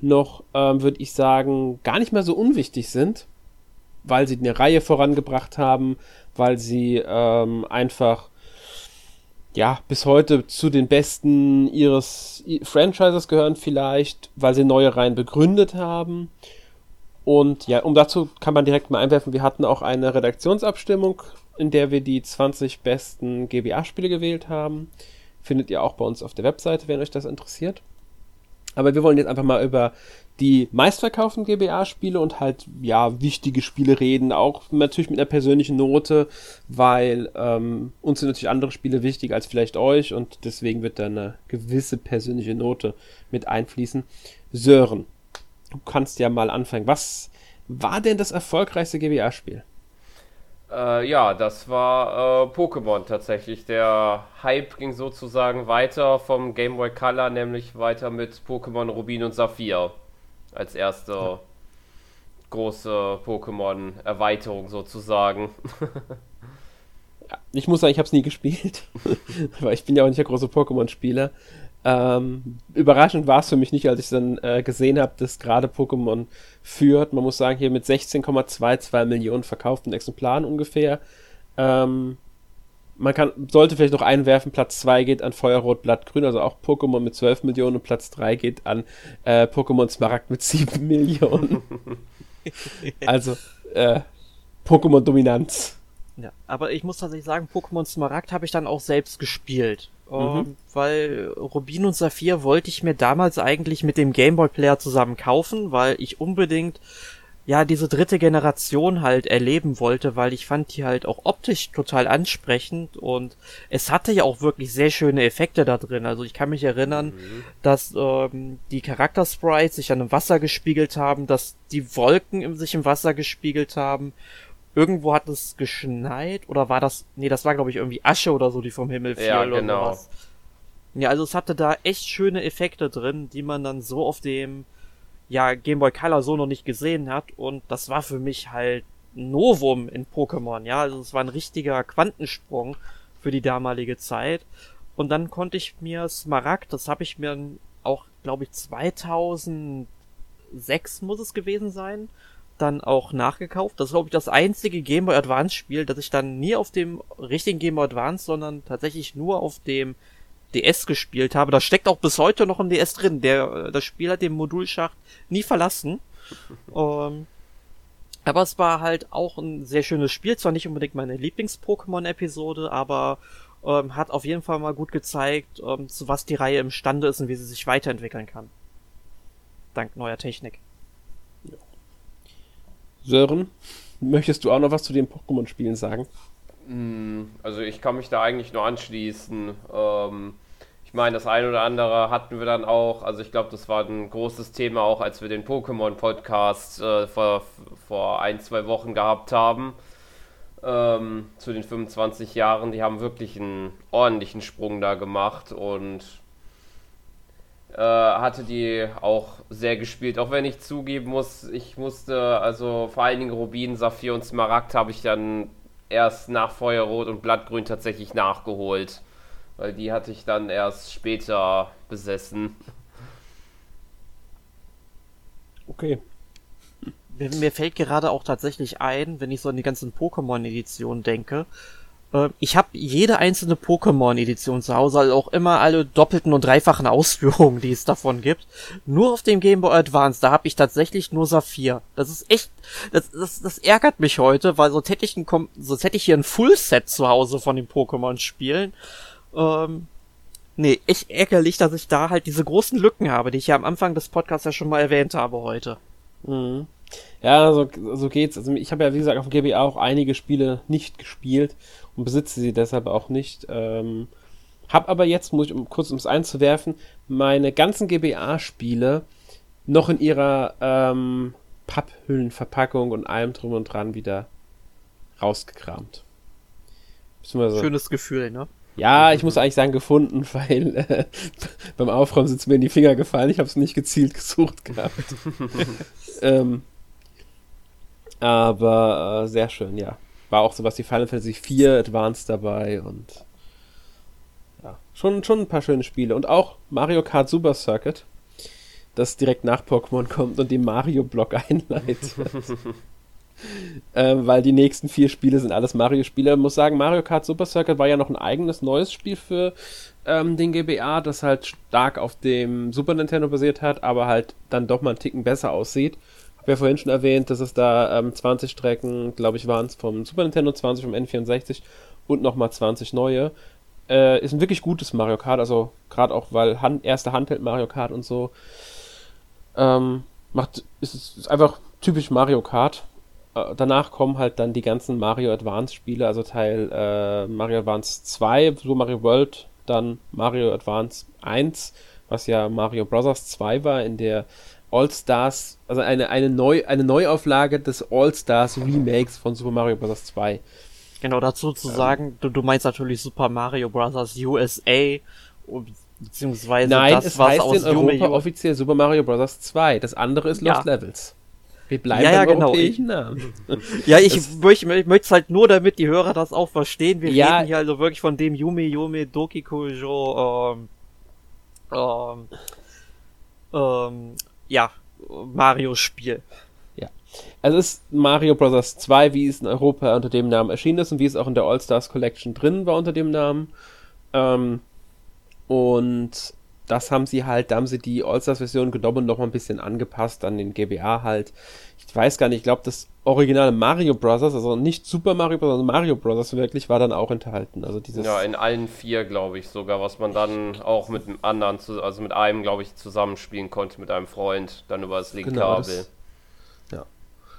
noch, ähm, würde ich sagen, gar nicht mehr so unwichtig sind, weil sie eine Reihe vorangebracht haben, weil sie ähm, einfach ja, bis heute zu den besten ihres Franchises gehören vielleicht, weil sie neue Reihen begründet haben und ja, um dazu kann man direkt mal einwerfen, wir hatten auch eine Redaktionsabstimmung, in der wir die 20 besten GBA-Spiele gewählt haben. Findet ihr auch bei uns auf der Webseite, wenn euch das interessiert. Aber wir wollen jetzt einfach mal über die meistverkauften GBA-Spiele und halt, ja, wichtige Spiele reden, auch natürlich mit einer persönlichen Note, weil ähm, uns sind natürlich andere Spiele wichtig als vielleicht euch und deswegen wird da eine gewisse persönliche Note mit einfließen. Sören, du kannst ja mal anfangen. Was war denn das erfolgreichste GBA-Spiel? Äh, ja, das war äh, Pokémon tatsächlich. Der Hype ging sozusagen weiter vom Game Boy Color, nämlich weiter mit Pokémon Rubin und Saphir als erste ja. große Pokémon-Erweiterung sozusagen. ich muss sagen, ich habe es nie gespielt, weil ich bin ja auch nicht der große Pokémon-Spieler. Ähm, überraschend war es für mich nicht, als ich dann äh, gesehen habe, dass gerade Pokémon führt. Man muss sagen, hier mit 16,22 Millionen verkauften Exemplaren ungefähr. Ähm, man kann, sollte vielleicht noch einwerfen, Platz 2 geht an Feuerrot, Blattgrün, also auch Pokémon mit 12 Millionen und Platz 3 geht an äh, Pokémon Smaragd mit 7 Millionen. also äh, Pokémon-Dominanz. Ja, aber ich muss tatsächlich sagen, Pokémon Smaragd habe ich dann auch selbst gespielt. Mhm. Ähm, weil Rubin und Saphir wollte ich mir damals eigentlich mit dem Gameboy Player zusammen kaufen, weil ich unbedingt ja diese dritte Generation halt erleben wollte, weil ich fand die halt auch optisch total ansprechend und es hatte ja auch wirklich sehr schöne Effekte da drin. Also ich kann mich erinnern, mhm. dass ähm, die Charaktersprites sich an dem Wasser gespiegelt haben, dass die Wolken sich im Wasser gespiegelt haben irgendwo hat es geschneit oder war das, nee, das war glaube ich irgendwie Asche oder so, die vom Himmel fiel ja, genau. oder sowas. Ja, also es hatte da echt schöne Effekte drin, die man dann so auf dem ja, Game Boy Color so noch nicht gesehen hat und das war für mich halt Novum in Pokémon, ja, also es war ein richtiger Quantensprung für die damalige Zeit und dann konnte ich mir Smaragd, das habe ich mir auch, glaube ich, 2006 muss es gewesen sein, dann auch nachgekauft. Das ist, glaube ich, das einzige Game Boy Advance Spiel, das ich dann nie auf dem richtigen Game Boy Advance, sondern tatsächlich nur auf dem DS gespielt habe. Das steckt auch bis heute noch im DS drin. Der, das Spiel hat den Modulschacht nie verlassen. ähm, aber es war halt auch ein sehr schönes Spiel. Zwar nicht unbedingt meine Lieblings-Pokémon-Episode, aber ähm, hat auf jeden Fall mal gut gezeigt, ähm, zu was die Reihe imstande ist und wie sie sich weiterentwickeln kann. Dank neuer Technik. Sören, möchtest du auch noch was zu den Pokémon-Spielen sagen? Mm, also ich kann mich da eigentlich nur anschließen. Ähm, ich meine, das eine oder andere hatten wir dann auch. Also ich glaube, das war ein großes Thema auch, als wir den Pokémon-Podcast äh, vor, vor ein, zwei Wochen gehabt haben. ähm, zu den 25 Jahren. Die haben wirklich einen ordentlichen Sprung da gemacht und hatte die auch sehr gespielt. Auch wenn ich zugeben muss, ich musste, also vor allen Dingen Rubin, Saphir und Smaragd habe ich dann erst nach Feuerrot und Blattgrün tatsächlich nachgeholt. Weil die hatte ich dann erst später besessen. Okay. Mir, mir fällt gerade auch tatsächlich ein, wenn ich so an die ganzen Pokémon-Editionen denke, äh, ich habe jede einzelne Pokémon-Edition zu Hause, also auch immer alle doppelten und dreifachen Ausführungen, die es davon gibt. Nur auf dem Game Boy Advance, da habe ich tatsächlich nur Saphir. Das ist echt, das, das, das ärgert mich heute, weil sonst hätte ich, ein, sonst hätte ich hier ein Full-Set zu Hause von den Pokémon-Spielen. Ähm, nee, echt ärgerlich, dass ich da halt diese großen Lücken habe, die ich ja am Anfang des Podcasts ja schon mal erwähnt habe heute. Mhm. Ja, so, so geht's. Also ich habe ja, wie gesagt, auf dem GBA auch einige Spiele nicht gespielt und besitze sie deshalb auch nicht. Ähm, hab aber jetzt, muss ich um, kurz ums einzuwerfen, meine ganzen GBA-Spiele noch in ihrer ähm, Papphüllenverpackung und allem drum und dran wieder rausgekramt. Schönes Gefühl, ne? Ja, ich muss eigentlich sagen gefunden, weil äh, beim Aufräumen sind es mir in die Finger gefallen. Ich habe es nicht gezielt gesucht gehabt. ähm, aber äh, sehr schön, ja. War auch sowas wie Final Fantasy IV Advanced dabei und ja, schon, schon ein paar schöne Spiele. Und auch Mario Kart Super Circuit, das direkt nach Pokémon kommt und den Mario-Block einleitet. ähm, weil die nächsten vier Spiele sind alles Mario-Spiele. Ich muss sagen, Mario Kart Super Circuit war ja noch ein eigenes neues Spiel für ähm, den GBA, das halt stark auf dem Super Nintendo basiert hat, aber halt dann doch mal einen Ticken besser aussieht. Hab ja vorhin schon erwähnt, dass es da ähm, 20 Strecken, glaube ich, waren es vom Super Nintendo, 20 vom N64 und nochmal 20 neue. Äh, ist ein wirklich gutes Mario Kart, also gerade auch, weil Hand, erste Handheld Mario Kart und so. Ähm, macht, ist, ist einfach typisch Mario Kart äh, danach kommen halt dann die ganzen Mario Advance Spiele, also Teil äh, Mario Advance 2, so Mario World, dann Mario Advance 1, was ja Mario Bros. 2 war, in der All-Stars, also eine, eine, Neu, eine Neuauflage des All-Stars Remakes von Super Mario Bros. 2. Genau, dazu zu ähm, sagen, du, du meinst natürlich Super Mario Bros. USA, beziehungsweise Nein, das, es was heißt aus in Europa Jume offiziell Super Mario Bros. 2. Das andere ist Lost ja. Levels. Wir bleiben ja, ja, genau. europäischen Namen. ja, ich, möchte ich möchte es halt nur, damit die Hörer das auch verstehen. Wir ja. reden hier also wirklich von dem Yume Yume Doki Kojo, ähm, ähm, ähm, ja, Mario-Spiel. Ja. Es ist Mario Bros. 2, wie es in Europa unter dem Namen erschienen ist und wie es auch in der All-Stars Collection drin war unter dem Namen. Ähm, und das haben sie halt, da haben sie die All-Stars-Version genommen und noch mal ein bisschen angepasst an den GBA halt. Ich weiß gar nicht, ich glaube, das originale Mario Bros., also nicht Super Mario Bros., sondern Mario Bros. wirklich war dann auch enthalten. Also dieses ja, in allen vier, glaube ich, sogar, was man dann auch mit einem anderen, also mit einem, glaube ich, zusammenspielen konnte, mit einem Freund, dann über das Link-Kabel. Genau, ja.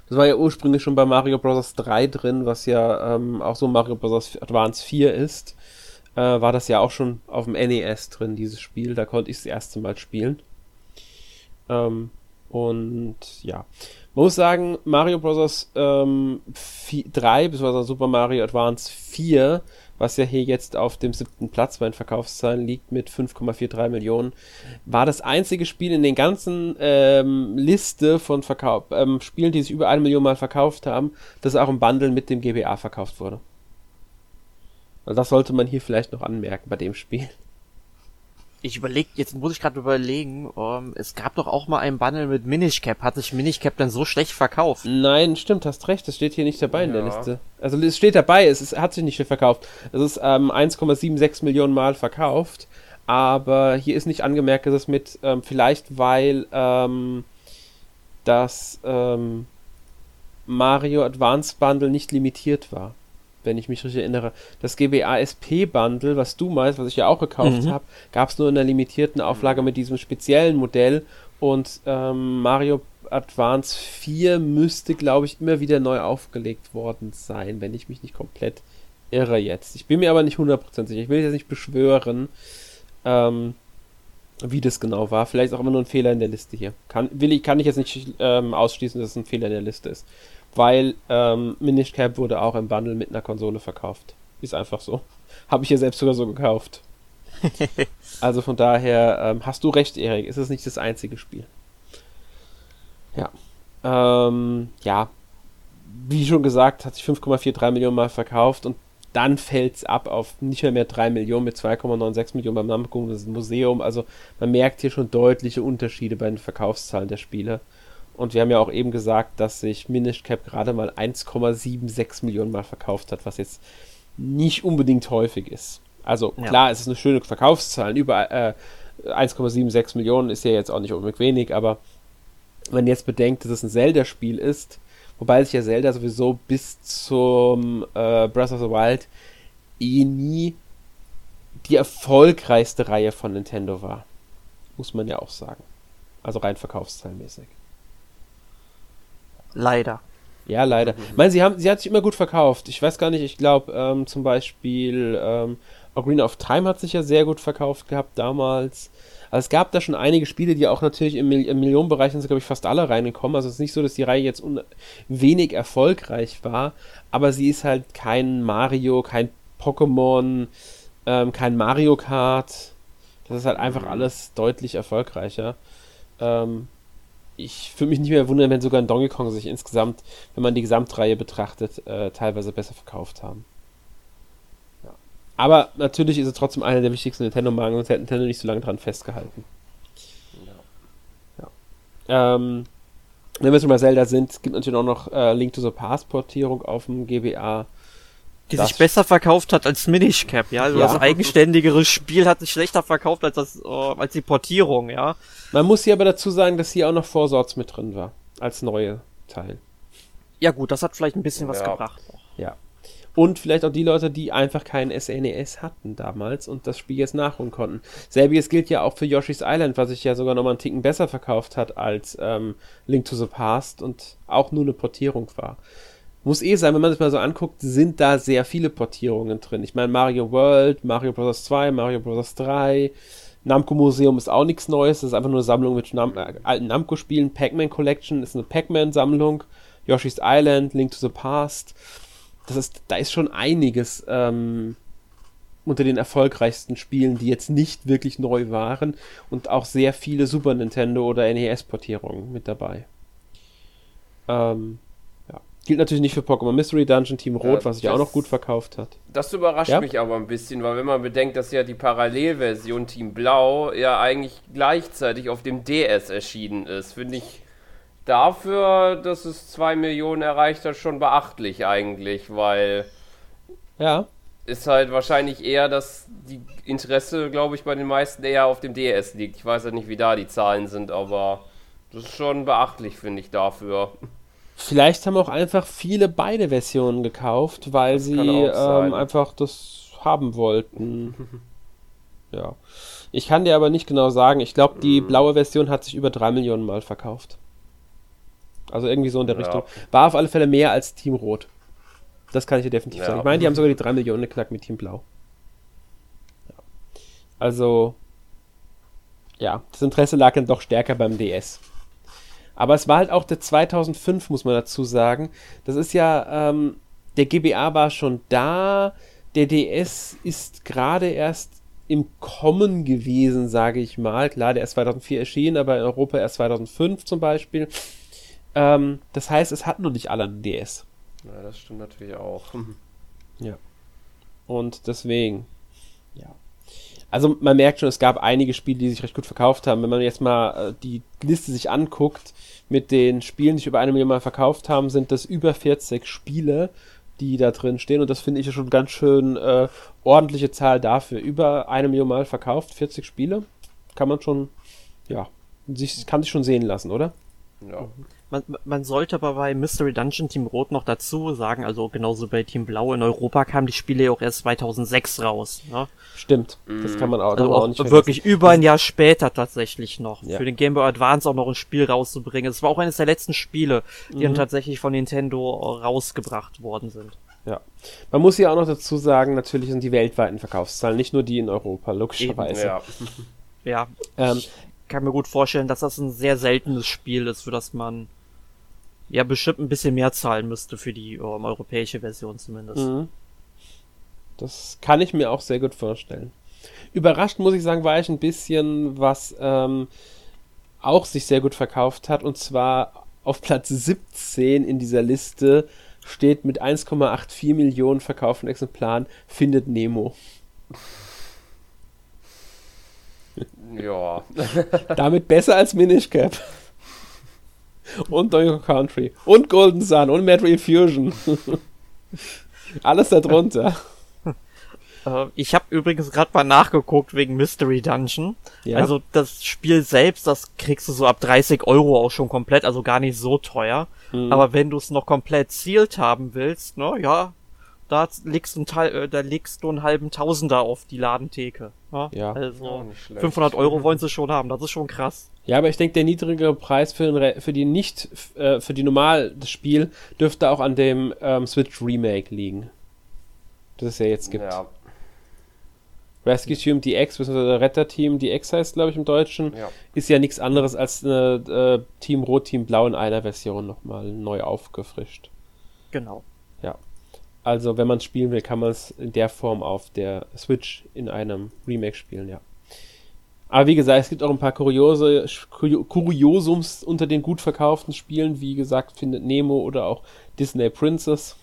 Das war ja ursprünglich schon bei Mario Bros. 3 drin, was ja ähm, auch so Mario Bros. Advance 4 ist äh, war das ja auch schon auf dem NES drin, dieses Spiel. Da konnte ich das erste Mal spielen. Ähm, und ja, man muss sagen, Mario Bros. Ähm, 3 bzw. Super Mario Advance 4, was ja hier jetzt auf dem siebten Platz bei den Verkaufszahlen liegt mit 5,43 Millionen, war das einzige Spiel in den ganzen ähm, Liste von Verkauf, ähm, Spielen, die sich über eine Million Mal verkauft haben, das auch im Bundle mit dem GBA verkauft wurde. Also das sollte man hier vielleicht noch anmerken bei dem Spiel. Ich überleg, jetzt muss ich gerade überlegen, um, ähm, es gab doch auch mal ein Bundle mit Minish Cap. Hat sich Minish Cap dann so schlecht verkauft? Nein, stimmt, hast recht, das steht hier nicht dabei ja. in der Liste. Also es steht dabei, es ist, hat sich nicht verkauft. Es ist ähm, 1,76 Millionen Mal verkauft, aber hier ist nicht angemerkt, dass es mit, ähm, vielleicht weil ähm, das ähm, Mario Advance Bundle nicht limitiert war wenn ich mich richtig erinnere. Das GBA SP Bundle, was du meinst, was ich ja auch gekauft mhm. habe, gab es nur in einer limitierten Auflage mit diesem speziellen Modell und ähm, Mario Advance 4 müsste, glaube ich, immer wieder neu aufgelegt worden sein, wenn ich mich nicht komplett irre jetzt. Ich bin mir aber nicht 100% sicher. Ich will jetzt nicht beschwören, ähm, wie das genau war. Vielleicht auch immer nur ein Fehler in der Liste hier. Kann, will ich, kann ich jetzt nicht ähm, ausschließen, dass es ein Fehler in der Liste ist. Weil ähm, Minish Cap wurde auch im Bundle mit einer Konsole verkauft. Ist einfach so. Habe ich ja selbst sogar so gekauft. also von daher ähm, hast du recht, Erik. Ist es nicht das einzige Spiel. Ja. Ähm, ja. Wie schon gesagt, hat sich 5,43 Millionen Mal verkauft und dann fällt es ab auf nicht mehr, mehr 3 Millionen mit 2,96 Millionen beim Namco Museum. Also man merkt hier schon deutliche Unterschiede bei den Verkaufszahlen der Spiele. Und wir haben ja auch eben gesagt, dass sich Minish Cap gerade mal 1,76 Millionen Mal verkauft hat, was jetzt nicht unbedingt häufig ist. Also ja. klar, es ist eine schöne Verkaufszahl. Über äh, 1,76 Millionen ist ja jetzt auch nicht unbedingt wenig, aber wenn jetzt bedenkt, dass es ein Zelda-Spiel ist, wobei sich ja Zelda sowieso bis zum äh, Breath of the Wild eh nie die erfolgreichste Reihe von Nintendo war. Muss man ja auch sagen. Also rein verkaufszahlmäßig. Leider. Ja, leider. Mhm. Ich meine, sie, haben, sie hat sich immer gut verkauft. Ich weiß gar nicht, ich glaube ähm, zum Beispiel ähm, Ocarina of Time hat sich ja sehr gut verkauft gehabt damals. Also es gab da schon einige Spiele, die auch natürlich im, Mil im Millionenbereich sind, glaube ich, fast alle reingekommen. Also es ist nicht so, dass die Reihe jetzt wenig erfolgreich war, aber sie ist halt kein Mario, kein Pokémon, ähm, kein Mario Kart. Das ist halt einfach mhm. alles deutlich erfolgreicher. Ähm, ich würde mich nicht mehr wundern, wenn sogar ein Donkey Kong sich insgesamt, wenn man die Gesamtreihe betrachtet, äh, teilweise besser verkauft haben. Ja. Aber natürlich ist es trotzdem einer der wichtigsten Nintendo-Marken, sonst hätte Nintendo nicht so lange dran festgehalten. Ja. ja. Ähm, wenn wir schon bei Zelda sind, gibt natürlich auch noch äh, Link to the Past Portierung auf dem GBA die das sich besser verkauft hat als Minish Cap, ja. Also ja. das eigenständigere Spiel hat sich schlechter verkauft als das, uh, als die Portierung, ja. Man muss hier aber dazu sagen, dass hier auch noch Four Swords mit drin war. Als neue Teil. Ja gut, das hat vielleicht ein bisschen was ja. gebracht. Ja. Und vielleicht auch die Leute, die einfach keinen SNES hatten damals und das Spiel jetzt nachholen konnten. Selbiges gilt ja auch für Yoshi's Island, was sich ja sogar nochmal einen Ticken besser verkauft hat als ähm, Link to the Past und auch nur eine Portierung war muss eh sein, wenn man sich mal so anguckt, sind da sehr viele Portierungen drin. Ich meine, Mario World, Mario Bros. 2, Mario Bros. 3, Namco Museum ist auch nichts Neues, das ist einfach nur eine Sammlung mit Nam äh, alten Namco-Spielen. Pac-Man Collection ist eine Pac-Man-Sammlung. Yoshi's Island, Link to the Past. Das ist, da ist schon einiges ähm, unter den erfolgreichsten Spielen, die jetzt nicht wirklich neu waren und auch sehr viele Super Nintendo oder NES-Portierungen mit dabei. Ähm, Gilt natürlich nicht für Pokémon Mystery Dungeon Team Rot, ja, was sich auch noch gut verkauft hat. Das überrascht ja? mich aber ein bisschen, weil wenn man bedenkt, dass ja die Parallelversion Team Blau ja eigentlich gleichzeitig auf dem DS erschienen ist, finde ich dafür, dass es 2 Millionen erreicht hat, schon beachtlich eigentlich, weil ja. ist halt wahrscheinlich eher, dass die Interesse, glaube ich, bei den meisten eher auf dem DS liegt. Ich weiß ja halt nicht, wie da die Zahlen sind, aber das ist schon beachtlich, finde ich, dafür. Vielleicht haben auch einfach viele beide Versionen gekauft, weil das sie ähm, einfach das haben wollten. ja. Ich kann dir aber nicht genau sagen. Ich glaube, die mhm. blaue Version hat sich über drei Millionen Mal verkauft. Also irgendwie so in der ja. Richtung. War auf alle Fälle mehr als Team Rot. Das kann ich dir definitiv ja. sagen. Ich meine, die haben sogar die drei Millionen geknackt mit Team Blau. Ja. Also, ja, das Interesse lag dann doch stärker beim DS. Aber es war halt auch der 2005, muss man dazu sagen. Das ist ja, ähm, der GBA war schon da, der DS ist gerade erst im Kommen gewesen, sage ich mal. Klar, der ist 2004 erschienen, aber in Europa erst 2005 zum Beispiel. Ähm, das heißt, es hatten noch nicht alle einen DS. Ja, das stimmt natürlich auch. ja. Und deswegen, also man merkt schon, es gab einige Spiele, die sich recht gut verkauft haben. Wenn man jetzt mal äh, die Liste sich anguckt mit den Spielen, die sich über eine Million Mal verkauft haben, sind das über 40 Spiele, die da drin stehen. Und das finde ich schon ganz schön äh, ordentliche Zahl dafür. Über eine Million Mal verkauft, 40 Spiele. Kann man schon, ja, sich, kann sich schon sehen lassen, oder? Ja. Man, man sollte aber bei Mystery Dungeon Team Rot noch dazu sagen, also genauso bei Team Blau, in Europa kamen die Spiele ja auch erst 2006 raus. Ne? Stimmt, das kann man auch, also auch, auch wirklich über ein Jahr später tatsächlich noch. Ja. Für den Game Boy Advance auch noch ein Spiel rauszubringen. Es war auch eines der letzten Spiele, die mhm. dann tatsächlich von Nintendo rausgebracht worden sind. Ja. Man muss ja auch noch dazu sagen, natürlich sind die weltweiten Verkaufszahlen, nicht nur die in Europa, logischerweise. Eben, ja. ja. Ähm, kann mir gut vorstellen, dass das ein sehr seltenes Spiel ist, für das man ja bestimmt ein bisschen mehr zahlen müsste für die um, europäische Version zumindest. Mhm. Das kann ich mir auch sehr gut vorstellen. Überrascht, muss ich sagen, war ich ein bisschen, was ähm, auch sich sehr gut verkauft hat. Und zwar auf Platz 17 in dieser Liste steht mit 1,84 Millionen verkauften Exemplaren Findet Nemo. Ja. Damit besser als Minish Cap. Und Donkey Country. Und Golden Sun. Und Metroid Fusion. Alles darunter. Äh, ich habe übrigens gerade mal nachgeguckt wegen Mystery Dungeon. Ja. Also das Spiel selbst, das kriegst du so ab 30 Euro auch schon komplett, also gar nicht so teuer. Mhm. Aber wenn du es noch komplett sealed haben willst, ne, ja, da legst du, ein Teil, äh, da legst du einen halben Tausender auf die Ladentheke. Ne? Ja. Also 500 Euro wollen sie schon haben, das ist schon krass. Ja, aber ich denke, der niedrigere Preis für, den, für die nicht, äh, für die normal das Spiel dürfte auch an dem ähm, Switch Remake liegen. Das es ja jetzt gibt. Ja. Rescue Team DX, bzw. Retterteam DX heißt, glaube ich, im Deutschen, ja. ist ja nichts anderes als eine äh, Team Rot, Team Blau in einer Version nochmal neu aufgefrischt. Genau. Ja. Also, wenn man es spielen will, kann man es in der Form auf der Switch in einem Remake spielen, ja. Aber wie gesagt, es gibt auch ein paar Kuriose, Kuriosums unter den gut verkauften Spielen. Wie gesagt, findet Nemo oder auch Disney Princess.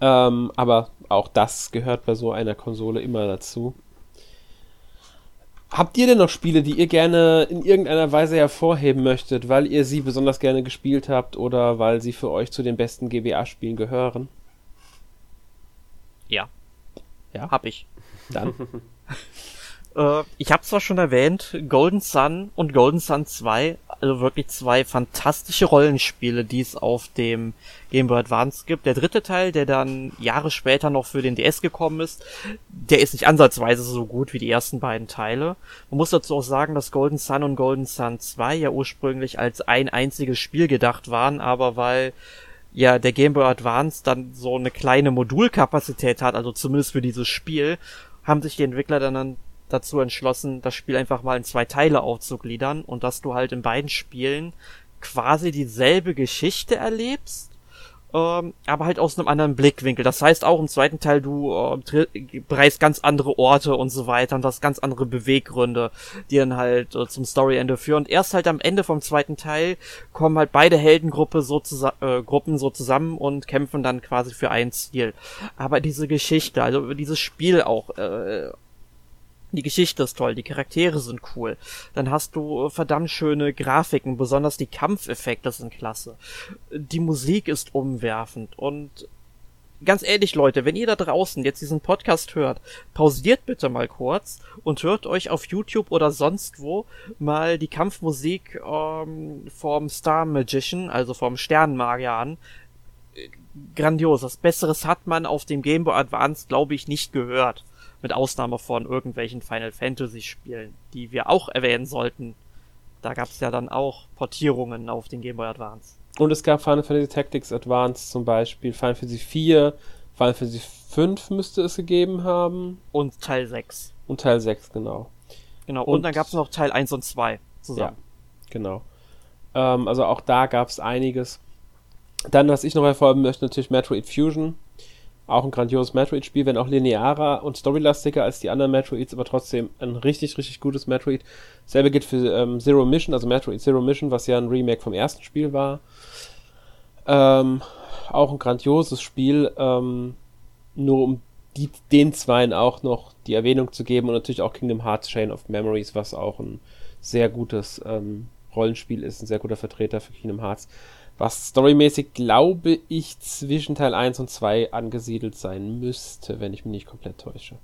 Ähm, aber auch das gehört bei so einer Konsole immer dazu. Habt ihr denn noch Spiele, die ihr gerne in irgendeiner Weise hervorheben möchtet, weil ihr sie besonders gerne gespielt habt oder weil sie für euch zu den besten GBA-Spielen gehören? Ja. Ja. Hab ich. Dann. äh, ich habe zwar schon erwähnt, Golden Sun und Golden Sun 2 also wirklich zwei fantastische Rollenspiele, die es auf dem Game Boy Advance gibt. Der dritte Teil, der dann Jahre später noch für den DS gekommen ist, der ist nicht ansatzweise so gut wie die ersten beiden Teile. Man muss dazu auch sagen, dass Golden Sun und Golden Sun 2 ja ursprünglich als ein einziges Spiel gedacht waren, aber weil ja der Game Boy Advance dann so eine kleine Modulkapazität hat, also zumindest für dieses Spiel, haben sich die Entwickler dann dazu entschlossen, das Spiel einfach mal in zwei Teile aufzugliedern und dass du halt in beiden Spielen quasi dieselbe Geschichte erlebst, ähm, aber halt aus einem anderen Blickwinkel. Das heißt auch im zweiten Teil, du äh, bereist ganz andere Orte und so weiter und hast ganz andere Beweggründe, die dann halt äh, zum Storyende führen. Und erst halt am Ende vom zweiten Teil kommen halt beide Heldengruppe so äh, Gruppen so zusammen und kämpfen dann quasi für ein Ziel. Aber diese Geschichte, also dieses Spiel auch, äh, die Geschichte ist toll, die Charaktere sind cool. Dann hast du äh, verdammt schöne Grafiken, besonders die Kampfeffekte sind klasse. Die Musik ist umwerfend und ganz ehrlich Leute, wenn ihr da draußen jetzt diesen Podcast hört, pausiert bitte mal kurz und hört euch auf YouTube oder sonst wo mal die Kampfmusik ähm, vom Star Magician, also vom Sternenmagier an. Grandios. Was Besseres hat man auf dem Game Boy Advance, glaube ich, nicht gehört mit Ausnahme von irgendwelchen Final Fantasy Spielen, die wir auch erwähnen sollten. Da gab es ja dann auch Portierungen auf den Game Boy Advance. Und es gab Final Fantasy Tactics Advance zum Beispiel, Final Fantasy 4, Final Fantasy 5 müsste es gegeben haben. Und Teil 6. Und Teil 6, genau. Genau, und, und dann gab es noch Teil 1 und 2 zusammen. Ja, genau. Ähm, also auch da gab es einiges. Dann, was ich noch hervorheben möchte, natürlich Metroid Fusion. Auch ein grandioses Metroid-Spiel, wenn auch linearer und storylastiger als die anderen Metroids, aber trotzdem ein richtig, richtig gutes Metroid. Selbe gilt für ähm, Zero Mission, also Metroid Zero Mission, was ja ein Remake vom ersten Spiel war. Ähm, auch ein grandioses Spiel, ähm, nur um die, den zweien auch noch die Erwähnung zu geben und natürlich auch Kingdom Hearts Chain of Memories, was auch ein sehr gutes ähm, Rollenspiel ist, ein sehr guter Vertreter für Kingdom Hearts was storymäßig, glaube ich, zwischen Teil 1 und 2 angesiedelt sein müsste, wenn ich mich nicht komplett täusche.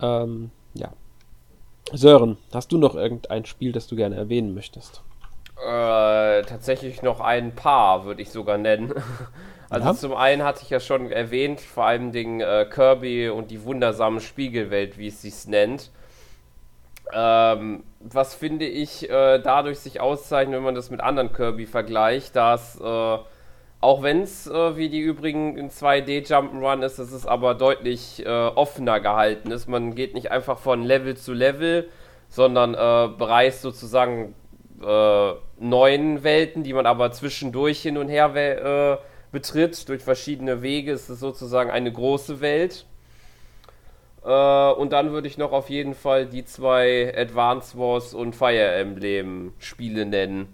Ähm, ja. Sören, hast du noch irgendein Spiel, das du gerne erwähnen möchtest? Äh, tatsächlich noch ein paar, würde ich sogar nennen. Also ja. zum einen hatte ich ja schon erwähnt, vor allem den äh, Kirby und die wundersame Spiegelwelt, wie es sich nennt. Ähm, was finde ich äh, dadurch sich auszeichnet, wenn man das mit anderen Kirby vergleicht, dass äh, auch wenn es äh, wie die übrigen in 2D Jump'n'Run ist, dass es aber deutlich äh, offener gehalten ist. Man geht nicht einfach von Level zu Level, sondern äh, bereist sozusagen äh, neuen Welten, die man aber zwischendurch hin und her betritt, durch verschiedene Wege. Es ist sozusagen eine große Welt. Äh, und dann würde ich noch auf jeden Fall die zwei Advance Wars und Fire Emblem Spiele nennen.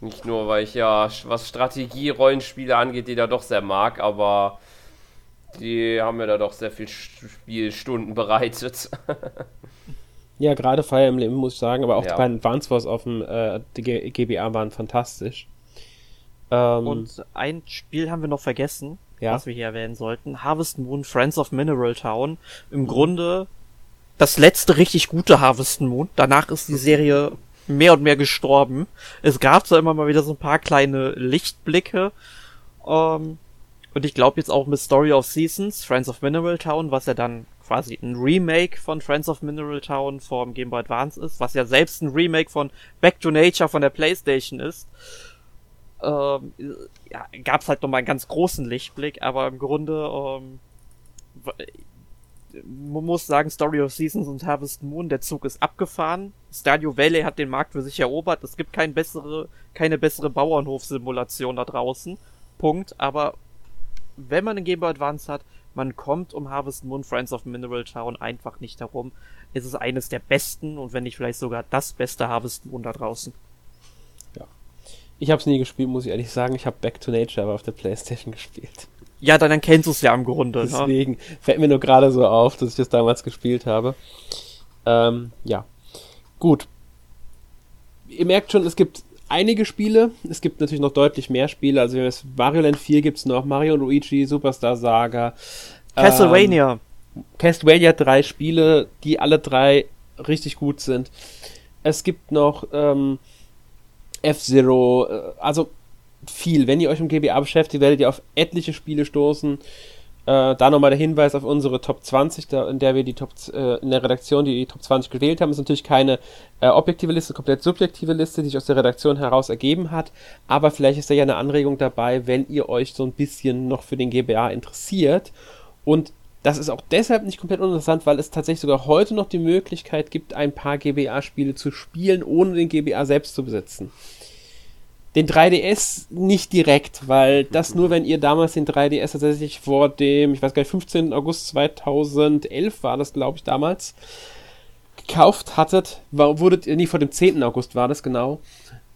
Nicht nur, weil ich ja, was Strategie-Rollenspiele angeht, die da doch sehr mag, aber die haben mir da doch sehr viel Spielstunden bereitet. ja, gerade Fire Emblem muss ich sagen, aber auch ja. die beiden Advance Wars auf dem äh, GBA waren fantastisch. Ähm, und ein Spiel haben wir noch vergessen, ja. was wir hier erwähnen sollten. Harvest Moon, Friends of Mineral Town. Im. Grunde das letzte richtig gute Harvest Moon. Danach ist die Serie mehr und mehr gestorben. Es gab zwar immer mal wieder so ein paar kleine Lichtblicke. Ähm, und ich glaube jetzt auch mit Story of Seasons, Friends of Mineral Town, was ja dann quasi ein Remake von Friends of Mineral Town vom Game Boy Advance ist, was ja selbst ein Remake von Back to Nature von der PlayStation ist. Ähm, ja, gab's halt nochmal einen ganz großen Lichtblick, aber im Grunde ähm, man muss sagen, Story of Seasons und Harvest Moon, der Zug ist abgefahren. Stadio Valley hat den Markt für sich erobert. Es gibt kein bessere, keine bessere Bauernhofsimulation da draußen. Punkt. Aber wenn man einen Game Boy Advance hat, man kommt um Harvest Moon Friends of Mineral Town einfach nicht herum. Es ist eines der besten und wenn nicht vielleicht sogar das beste Harvest Moon da draußen. Ich habe es nie gespielt, muss ich ehrlich sagen. Ich habe Back to Nature aber auf der Playstation gespielt. Ja, dann, dann kennst du es ja im Grunde. Ne? Deswegen ne? fällt mir nur gerade so auf, dass ich das damals gespielt habe. Ähm, ja. Gut. Ihr merkt schon, es gibt einige Spiele. Es gibt natürlich noch deutlich mehr Spiele. Also Mario Land 4 gibt es noch, Mario und Luigi, Superstar Saga. Castlevania. Ähm, Castlevania drei Spiele, die alle drei richtig gut sind. Es gibt noch ähm, F-Zero. Äh, also viel. Wenn ihr euch mit GBA beschäftigt, werdet ihr auf etliche Spiele stoßen. Äh, da nochmal der Hinweis auf unsere Top 20, da, in der wir die Top, äh, in der Redaktion die Top 20 gewählt haben. ist natürlich keine äh, objektive Liste, komplett subjektive Liste, die sich aus der Redaktion heraus ergeben hat. Aber vielleicht ist da ja eine Anregung dabei, wenn ihr euch so ein bisschen noch für den GBA interessiert. Und das ist auch deshalb nicht komplett uninteressant, weil es tatsächlich sogar heute noch die Möglichkeit gibt, ein paar GBA-Spiele zu spielen, ohne den GBA selbst zu besitzen den 3DS nicht direkt, weil das nur, wenn ihr damals den 3DS tatsächlich vor dem, ich weiß gar nicht, 15. August 2011 war das, glaube ich, damals, gekauft hattet, war, wurdet ihr, nie vor dem 10. August war das genau,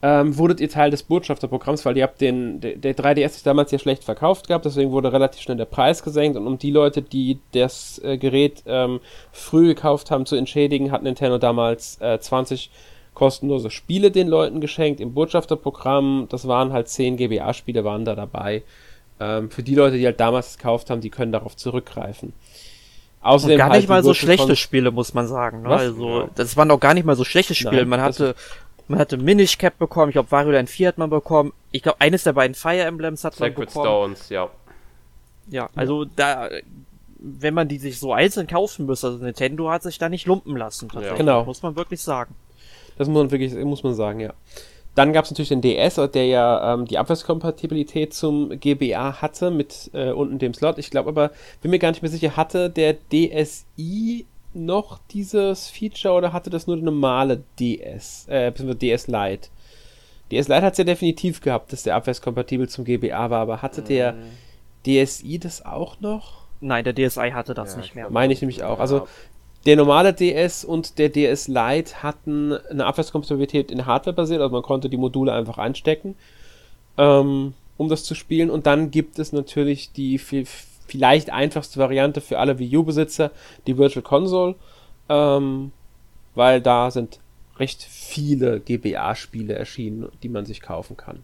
ähm, wurdet ihr Teil des Botschafterprogramms, weil ihr habt den, der, der 3DS sich damals ja schlecht verkauft gehabt, deswegen wurde relativ schnell der Preis gesenkt und um die Leute, die das äh, Gerät ähm, früh gekauft haben, zu entschädigen, hat Nintendo damals äh, 20 kostenlose Spiele den Leuten geschenkt im Botschafterprogramm. Das waren halt 10 GBA-Spiele, waren da dabei. Ähm, für die Leute, die halt damals gekauft haben, die können darauf zurückgreifen. Außerdem Und gar halt nicht mal so schlechte Spiele, muss man sagen. Ne? Also, ja. das waren auch gar nicht mal so schlechte Spiele. Nein, man hatte, man hatte Minish Cap bekommen, ich glaube Wario Land 4 hat man bekommen. Ich glaube, eines der beiden Fire Emblems hat Sacred man bekommen. Stones, ja. Ja, also da, wenn man die sich so einzeln kaufen müsste, also Nintendo hat sich da nicht lumpen lassen. Ja. Genau. Muss man wirklich sagen. Das muss man wirklich, muss man sagen, ja. Dann gab es natürlich den DS, der ja ähm, die Abwärtskompatibilität zum GBA hatte mit äh, unten dem Slot. Ich glaube aber, bin mir gar nicht mehr sicher, hatte der DSi noch dieses Feature oder hatte das nur der normale DS, äh, bzw. DS Lite? DS Lite hat es ja definitiv gehabt, dass der abwärtskompatibel zum GBA war, aber hatte mhm. der DSi das auch noch? Nein, der DSi hatte das ja, nicht mehr. Meine ich nämlich auch. Also der normale DS und der DS Lite hatten eine Abwärtskompatibilität in Hardware basiert, also man konnte die Module einfach einstecken, ähm, um das zu spielen. Und dann gibt es natürlich die viel, vielleicht einfachste Variante für alle Wii U-Besitzer, die Virtual Console, ähm, weil da sind recht viele GBA-Spiele erschienen, die man sich kaufen kann.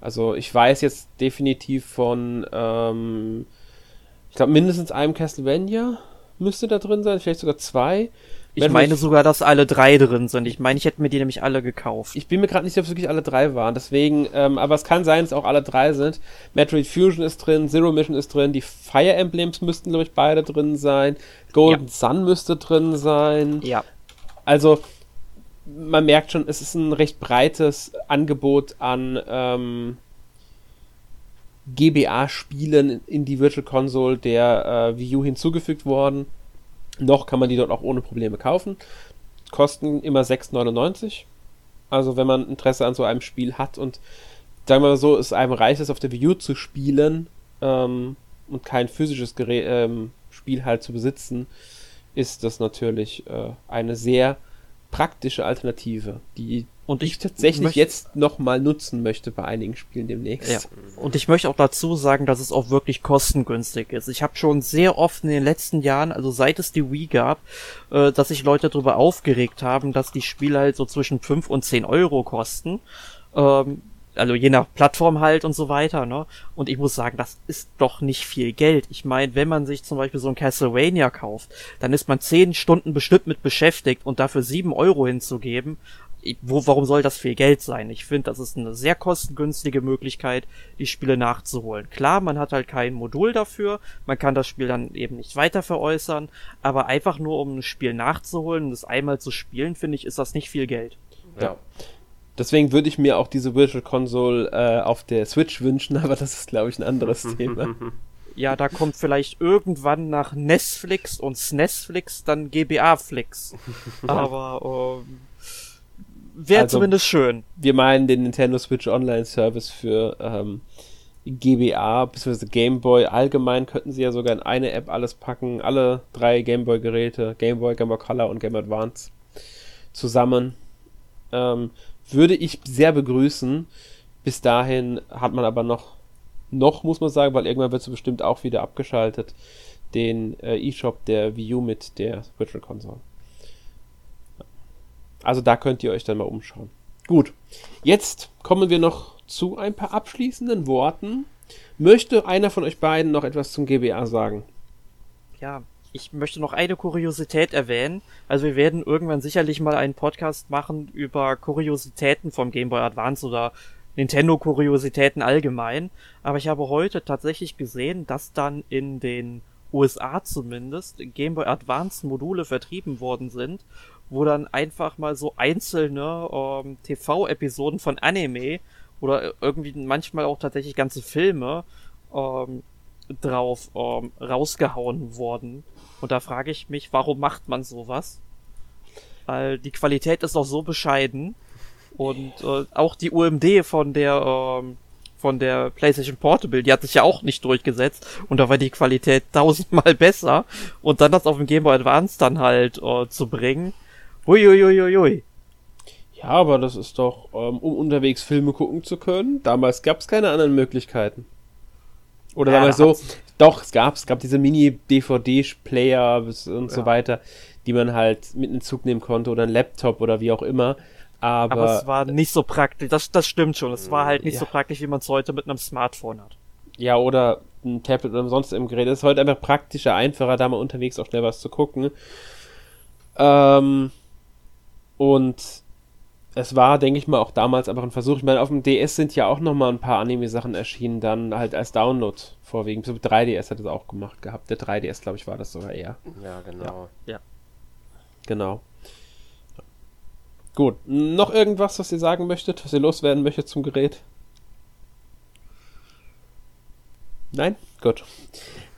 Also ich weiß jetzt definitiv von, ähm, ich glaube mindestens einem Castlevania, müsste da drin sein, vielleicht sogar zwei. Ich meine sogar, dass alle drei drin sind. Ich meine, ich hätte mir die nämlich alle gekauft. Ich bin mir gerade nicht sicher, ob es wirklich alle drei waren. Deswegen, ähm, aber es kann sein, dass auch alle drei sind. Metroid Fusion ist drin, Zero Mission ist drin, die Fire Emblems müssten, glaube ich, beide drin sein. Golden ja. Sun müsste drin sein. Ja. Also, man merkt schon, es ist ein recht breites Angebot an ähm, GBA-Spielen in die Virtual Console der äh, Wii U hinzugefügt worden. Noch kann man die dort auch ohne Probleme kaufen. Kosten immer 6,99. Also wenn man Interesse an so einem Spiel hat und sagen wir mal so, es einem reicht, es auf der Wii U zu spielen ähm, und kein physisches Gerät, ähm, Spiel halt zu besitzen, ist das natürlich äh, eine sehr praktische Alternative, die und ich, ich tatsächlich jetzt nochmal nutzen möchte bei einigen Spielen demnächst. Ja. Und ich möchte auch dazu sagen, dass es auch wirklich kostengünstig ist. Ich habe schon sehr oft in den letzten Jahren, also seit es die Wii gab, äh, dass sich Leute darüber aufgeregt haben, dass die Spiele halt so zwischen 5 und 10 Euro kosten. Ähm, also je nach Plattform halt und so weiter, ne? Und ich muss sagen, das ist doch nicht viel Geld. Ich meine, wenn man sich zum Beispiel so ein Castlevania kauft, dann ist man zehn Stunden bestimmt mit beschäftigt und dafür sieben Euro hinzugeben, wo, warum soll das viel Geld sein? Ich finde, das ist eine sehr kostengünstige Möglichkeit, die Spiele nachzuholen. Klar, man hat halt kein Modul dafür, man kann das Spiel dann eben nicht weiter veräußern, aber einfach nur um ein Spiel nachzuholen und es einmal zu spielen, finde ich, ist das nicht viel Geld. Ja. Deswegen würde ich mir auch diese Virtual Console äh, auf der Switch wünschen, aber das ist, glaube ich, ein anderes Thema. Ja, da kommt vielleicht irgendwann nach Netflix und SNESflix dann GBA-Flix. aber ähm, wäre also, zumindest schön. Wir meinen den Nintendo Switch Online Service für ähm, GBA bzw. Game Boy. Allgemein könnten sie ja sogar in eine App alles packen. Alle drei Game Boy Geräte, Game Boy, Game Boy Color und Game Boy Advance zusammen. Ähm, würde ich sehr begrüßen. Bis dahin hat man aber noch, noch muss man sagen, weil irgendwann wird es bestimmt auch wieder abgeschaltet, den äh, eShop der Wii U mit der Virtual Console. Also da könnt ihr euch dann mal umschauen. Gut, jetzt kommen wir noch zu ein paar abschließenden Worten. Möchte einer von euch beiden noch etwas zum GBA sagen? Ja, ich möchte noch eine Kuriosität erwähnen. Also wir werden irgendwann sicherlich mal einen Podcast machen über Kuriositäten vom Game Boy Advance oder Nintendo Kuriositäten allgemein. Aber ich habe heute tatsächlich gesehen, dass dann in den USA zumindest Game Boy Advance Module vertrieben worden sind, wo dann einfach mal so einzelne ähm, TV-Episoden von Anime oder irgendwie manchmal auch tatsächlich ganze Filme ähm, drauf ähm, rausgehauen worden. Und da frage ich mich, warum macht man sowas? Weil die Qualität ist doch so bescheiden. Und äh, auch die UMD von der ähm, von der PlayStation Portable, die hat sich ja auch nicht durchgesetzt und da war die Qualität tausendmal besser und dann das auf dem Game Boy Advance dann halt äh, zu bringen. Huiuiuiui. Ja, aber das ist doch, ähm, um unterwegs Filme gucken zu können. Damals gab es keine anderen Möglichkeiten. Oder ja, wir so, doch, es gab, es gab diese Mini-DVD-Player und ja. so weiter, die man halt mit in den Zug nehmen konnte oder ein Laptop oder wie auch immer. Aber, aber es war nicht so praktisch, das, das stimmt schon. Es war halt nicht ja. so praktisch, wie man es heute mit einem Smartphone hat. Ja, oder ein Tablet oder sonst im Gerät. Es ist heute einfach praktischer, einfacher, da mal unterwegs auch schnell was zu gucken. Ähm, und es war, denke ich mal, auch damals einfach ein Versuch. Ich meine, auf dem DS sind ja auch nochmal ein paar Anime-Sachen erschienen, dann halt als Download vorwiegend. So 3DS hat es auch gemacht gehabt. Der 3DS, glaube ich, war das sogar eher. Ja, genau. Ja. ja. Genau. Gut. Noch irgendwas, was ihr sagen möchtet, was ihr loswerden möchtet zum Gerät? Nein? Gut.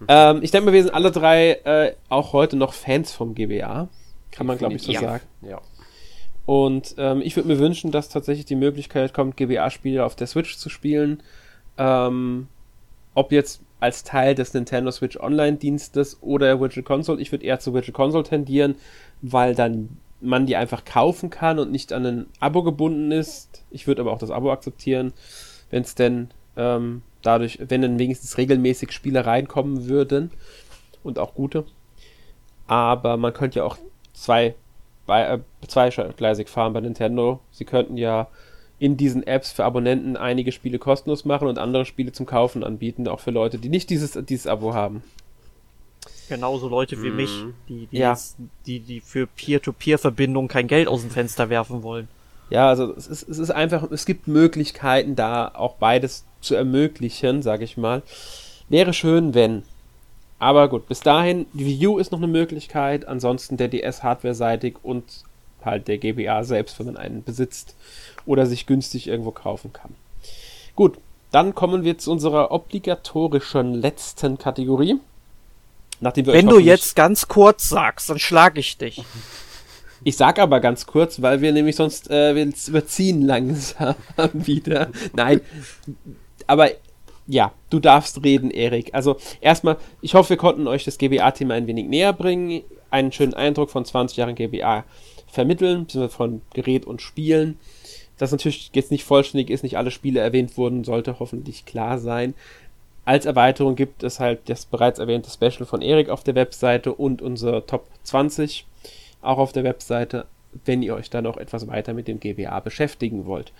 ähm, ich denke mal, wir sind alle drei äh, auch heute noch Fans vom GBA. Kann man, glaube ich, so ja. sagen. Ja. Und ähm, ich würde mir wünschen, dass tatsächlich die Möglichkeit kommt, GBA-Spiele auf der Switch zu spielen. Ähm, ob jetzt als Teil des Nintendo Switch Online-Dienstes oder Virtual Console. Ich würde eher zu Virtual Console tendieren, weil dann man die einfach kaufen kann und nicht an ein Abo gebunden ist. Ich würde aber auch das Abo akzeptieren, wenn es denn ähm, dadurch, wenn dann wenigstens regelmäßig Spiele reinkommen würden und auch gute. Aber man könnte ja auch zwei äh, zweigleisig fahren bei Nintendo. Sie könnten ja in diesen Apps für Abonnenten einige Spiele kostenlos machen und andere Spiele zum Kaufen anbieten, auch für Leute, die nicht dieses, dieses Abo haben. Genauso Leute wie mhm. mich, die, die, ja. die, die für Peer-to-Peer-Verbindungen kein Geld aus dem Fenster werfen wollen. Ja, also es ist, es ist einfach, es gibt Möglichkeiten, da auch beides zu ermöglichen, sage ich mal. Wäre schön, wenn. Aber gut, bis dahin, die U ist noch eine Möglichkeit, ansonsten der DS hardware-seitig und halt der GBA selbst, wenn man einen besitzt oder sich günstig irgendwo kaufen kann. Gut, dann kommen wir zu unserer obligatorischen letzten Kategorie. Nachdem wir wenn du jetzt ganz kurz sagst, dann schlage ich dich. Ich sag aber ganz kurz, weil wir nämlich sonst äh, wir überziehen langsam wieder. Nein, aber ja, du darfst reden, Erik. Also erstmal, ich hoffe, wir konnten euch das GBA-Thema ein wenig näher bringen, einen schönen Eindruck von 20 Jahren GBA vermitteln, von Gerät und Spielen. Das natürlich jetzt nicht vollständig ist, nicht alle Spiele erwähnt wurden, sollte hoffentlich klar sein. Als Erweiterung gibt es halt das bereits erwähnte Special von Erik auf der Webseite und unser Top 20 auch auf der Webseite, wenn ihr euch dann noch etwas weiter mit dem GBA beschäftigen wollt.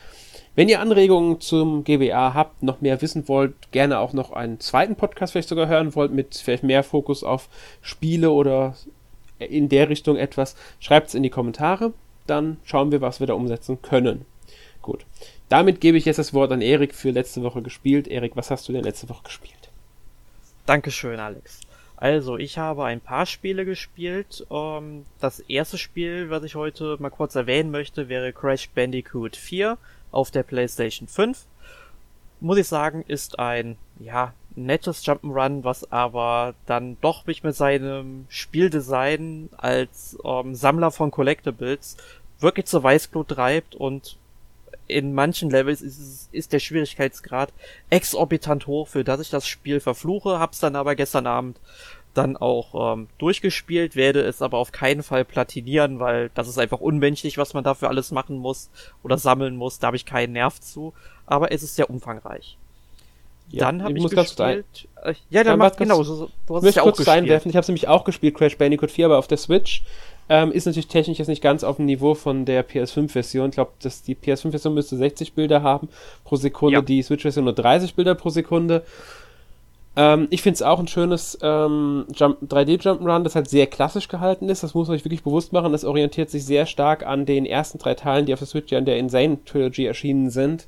Wenn ihr Anregungen zum GBA habt, noch mehr wissen wollt, gerne auch noch einen zweiten Podcast vielleicht sogar hören wollt, mit vielleicht mehr Fokus auf Spiele oder in der Richtung etwas, schreibt es in die Kommentare. Dann schauen wir, was wir da umsetzen können. Gut. Damit gebe ich jetzt das Wort an Erik für letzte Woche gespielt. Erik, was hast du denn letzte Woche gespielt? Dankeschön, Alex. Also, ich habe ein paar Spiele gespielt. Ähm, das erste Spiel, was ich heute mal kurz erwähnen möchte, wäre Crash Bandicoot 4 auf der PlayStation 5. Muss ich sagen, ist ein, ja, nettes Jump'n'Run, was aber dann doch mich mit seinem Spieldesign als ähm, Sammler von Collectibles wirklich zur Weißglut treibt und in manchen Levels ist, ist der Schwierigkeitsgrad exorbitant hoch, für das ich das Spiel verfluche, hab's dann aber gestern Abend dann auch ähm, durchgespielt, werde es aber auf keinen Fall platinieren, weil das ist einfach unmenschlich, was man dafür alles machen muss oder sammeln muss. Da habe ich keinen Nerv zu. Aber es ist sehr umfangreich. Ja, dann habe ich ich gespielt. Äh, ja, dann, Dann mach was- genau. So, du hast Ich es ja auch kurz gespielt. einwerfen, ich habe nämlich auch gespielt, Crash Bandicoot 4, aber auf der Switch. Ähm, ist natürlich technisch jetzt nicht ganz auf dem Niveau von der PS5-Version. Ich glaube, die PS5-Version müsste 60 Bilder haben pro Sekunde, Ja. die Switch-Version nur 30 Bilder pro Sekunde. Ähm, ich finde es auch ein schönes ähm, Jump- 3D-Jump'n'Run, das halt sehr klassisch gehalten ist. Das muss man sich wirklich bewusst machen. Das orientiert sich sehr stark an den ersten drei Teilen, die auf der Switch ja in der Insane Trilogy erschienen sind.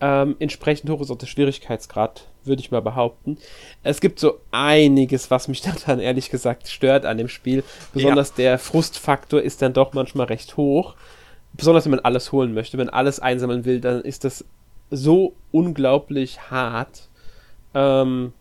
Ähm, entsprechend hoch ist auch der Schwierigkeitsgrad, würde ich mal behaupten. Es gibt so einiges, was mich dann ehrlich gesagt stört an dem Spiel. Besonders der Frustfaktor ist dann doch manchmal recht hoch. Besonders wenn man alles holen möchte. Wenn man alles einsammeln will, dann ist das so unglaublich hart. Ähm,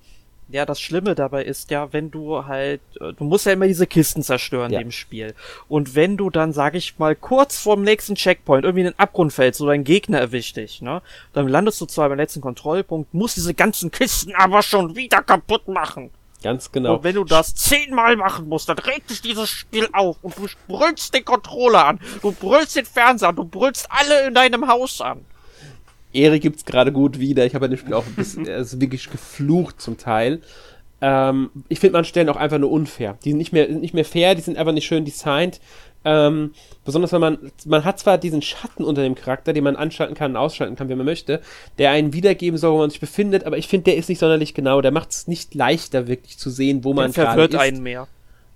Ja, das Schlimme dabei ist ja, wenn du halt, äh, du musst ja immer diese Kisten zerstören Ja. im Spiel. Und wenn du dann, sag ich mal, kurz vorm nächsten Checkpoint irgendwie in den Abgrund fällst oder ein Gegner erwischt dich, ne, dann landest du zwar beim letzten Kontrollpunkt, musst diese ganzen Kisten aber schon wieder kaputt machen. ganz genau. Und wenn du das zehnmal machen musst, dann regt dich dieses Spiel auf und du brüllst den Controller an, du brüllst den Fernseher an, du brüllst alle in deinem Haus an. Erik gibt's gerade gut wieder. Ich habe bei dem Spiel auch ein bisschen, also wirklich geflucht zum Teil. Ähm, ich finde manche Stellen auch einfach nur unfair. Die sind nicht mehr, nicht mehr fair, die sind einfach nicht schön designt. Ähm, besonders wenn man, man hat zwar diesen Schatten unter dem Charakter, den man anschalten kann und ausschalten kann, wenn man möchte, der einen wiedergeben soll, wo man sich befindet, aber ich finde, der ist nicht sonderlich genau. Der macht es nicht leichter, wirklich zu sehen, wo man gerade verwirrt ist. einen mehr.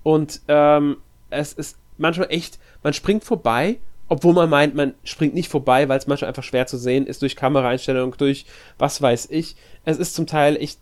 Und ähm, es ist manchmal echt, man springt vorbei, obwohl man meint, man springt nicht vorbei, weil es manchmal einfach schwer zu sehen ist durch Kameraeinstellungen, durch was weiß ich. Es ist zum Teil echt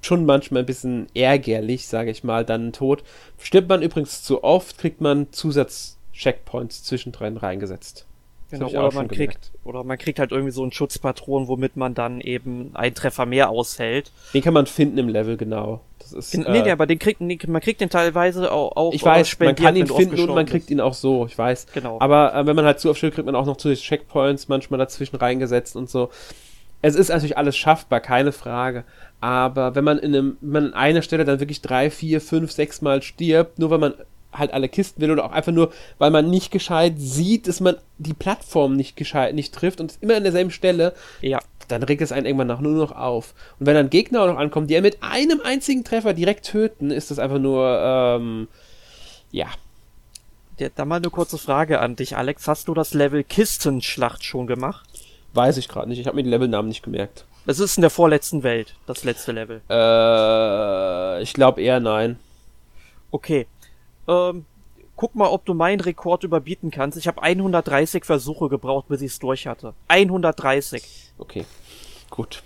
schon manchmal ein bisschen ärgerlich, sage ich mal, dann tot. Stirbt man übrigens zu oft, kriegt man Zusatz-Checkpoints zwischendrin reingesetzt. Genau, oder man kriegt, oder man kriegt halt irgendwie so einen Schutzpatron, womit man dann eben einen Treffer mehr aushält. Den kann man finden im Level, genau. Das ist, Gen- äh, nee, nee, aber den kriegt, nee, man kriegt den teilweise auch, auch ich weiß, man kann ihn finden und man kriegt ihn auch so, ich weiß. Genau. Aber äh, wenn man halt zu oft stirbt, kriegt man auch noch zusätzliche Checkpoints manchmal dazwischen reingesetzt und so. Es ist natürlich alles schaffbar, keine Frage. Aber wenn man in einem, wenn man an einer Stelle dann wirklich drei, vier, fünf, sechs Mal stirbt, nur weil man halt alle Kisten will oder auch einfach nur, weil man nicht gescheit sieht, dass man die Plattform nicht gescheit nicht trifft und ist immer an derselben Stelle, ja, dann regt es einen irgendwann nach nur noch auf. Und wenn dann Gegner auch noch ankommen, die er mit einem einzigen Treffer direkt töten, ist das einfach nur, ähm, ja, der, da mal eine kurze Frage an dich, Alex. Hast du das Level Kistenschlacht schon gemacht? weiß ich gerade nicht. Ich habe mir die Levelnamen nicht gemerkt. Es ist in der vorletzten Welt, das letzte Level. Äh, ich glaube eher nein. Okay. Ähm, guck mal, ob du meinen Rekord überbieten kannst. Ich habe 130 Versuche gebraucht, bis ich es durch hatte. 130. Okay, gut.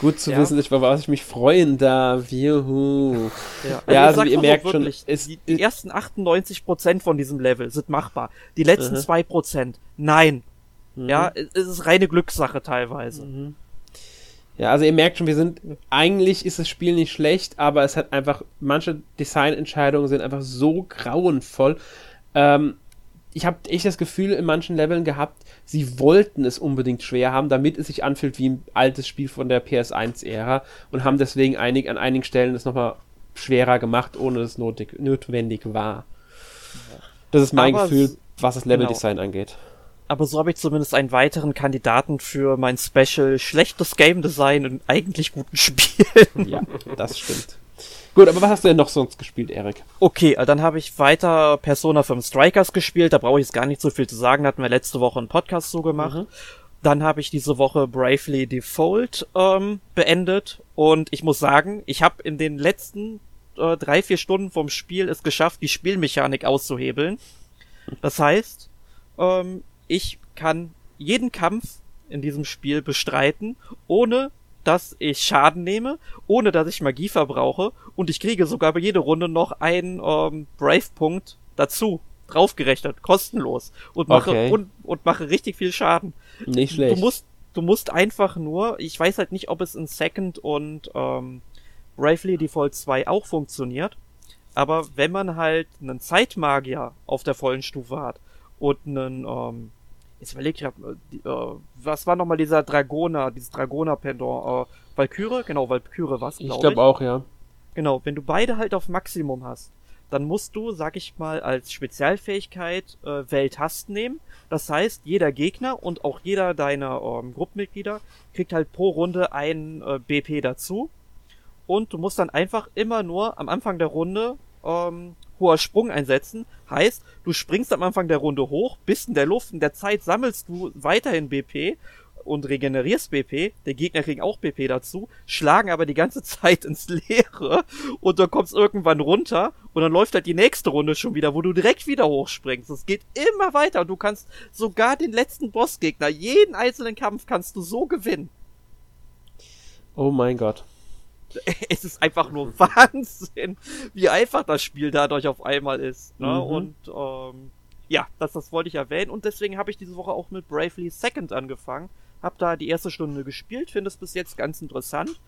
Gut zu Ja. wissen, ich, über was ich mich freuen darf. Juhu. Ja, Ja, also sag's ihr merkt schon, wirklich, es- die, die ersten 98% von diesem Level sind machbar. Die letzten Mhm. 2%, nein. Ja, es es ist reine Glückssache teilweise. Ja, also ihr merkt schon, wir sind, eigentlich ist das Spiel nicht schlecht, aber es hat einfach, manche Designentscheidungen sind einfach so grauenvoll. Ähm, ich habe echt das Gefühl in manchen Leveln gehabt, sie wollten es unbedingt schwer haben, damit es sich anfühlt wie ein altes Spiel von der PS1-Ära und haben deswegen einig, an einigen Stellen es nochmal schwerer gemacht, ohne dass es notwendig war. Das ist mein Aber Gefühl, was das Leveldesign genau. angeht. Aber so habe ich zumindest einen weiteren Kandidaten für mein Special schlechtes Game Design in eigentlich guten Spielen. Ja, das stimmt. Gut, aber was hast du denn noch sonst gespielt, Erik? Okay, äh, dann habe ich weiter Persona 5 Strikers gespielt. Da brauche ich jetzt gar nicht so viel zu sagen. Da hatten wir letzte Woche einen Podcast so gemacht. Mhm. Dann habe ich diese Woche Bravely Default ähm, beendet. Und ich muss sagen, ich habe in den letzten äh, drei, vier Stunden vom Spiel es geschafft, die Spielmechanik auszuhebeln. Das heißt, ähm, ich kann jeden Kampf in diesem Spiel bestreiten, ohne dass ich Schaden nehme, ohne dass ich Magie verbrauche und ich kriege sogar bei jeder Runde noch einen ähm, Brave-Punkt dazu, draufgerechnet, kostenlos und mache Okay. und, und mache richtig viel Schaden. Nicht Du schlecht. musst, du musst einfach nur, ich weiß halt nicht, ob es in Second und ähm, Bravely Default 2 auch funktioniert, aber wenn man halt einen Zeitmagier auf der vollen Stufe hat und einen, ähm, jetzt überleg ich, hab, äh, äh, was war nochmal dieser Dragoner, dieses Dragoner-Pendant, äh, Valkyrie? Genau, Valkyrie war's, ich glaube glaube auch, ja. Genau, wenn du beide halt auf Maximum hast, dann musst du, sag ich mal, als Spezialfähigkeit äh, Welthast nehmen. Das heißt, jeder Gegner und auch jeder deiner ähm, Gruppenmitglieder kriegt halt pro Runde ein äh, BP dazu. Und du musst dann einfach immer nur am Anfang der Runde ähm, hoher Sprung einsetzen. Heißt, du springst am Anfang der Runde hoch, bist in der Luft, in der Zeit sammelst du weiterhin BP und regenerierst BP. Der Gegner kriegen auch BP dazu, schlagen aber die ganze Zeit ins Leere und du kommst irgendwann runter und dann läuft halt die nächste Runde schon wieder, wo du direkt wieder hochspringst. Es geht immer weiter und du kannst sogar den letzten Bossgegner, jeden einzelnen Kampf kannst du so gewinnen. Oh mein Gott. es ist einfach nur Wahnsinn, wie einfach das Spiel dadurch auf einmal ist. Ne? Mhm. Und ähm, ja, das, das wollte ich erwähnen. Und deswegen habe ich diese Woche auch mit Bravely Second angefangen. Hab da die erste Stunde gespielt, finde es bis jetzt ganz interessant.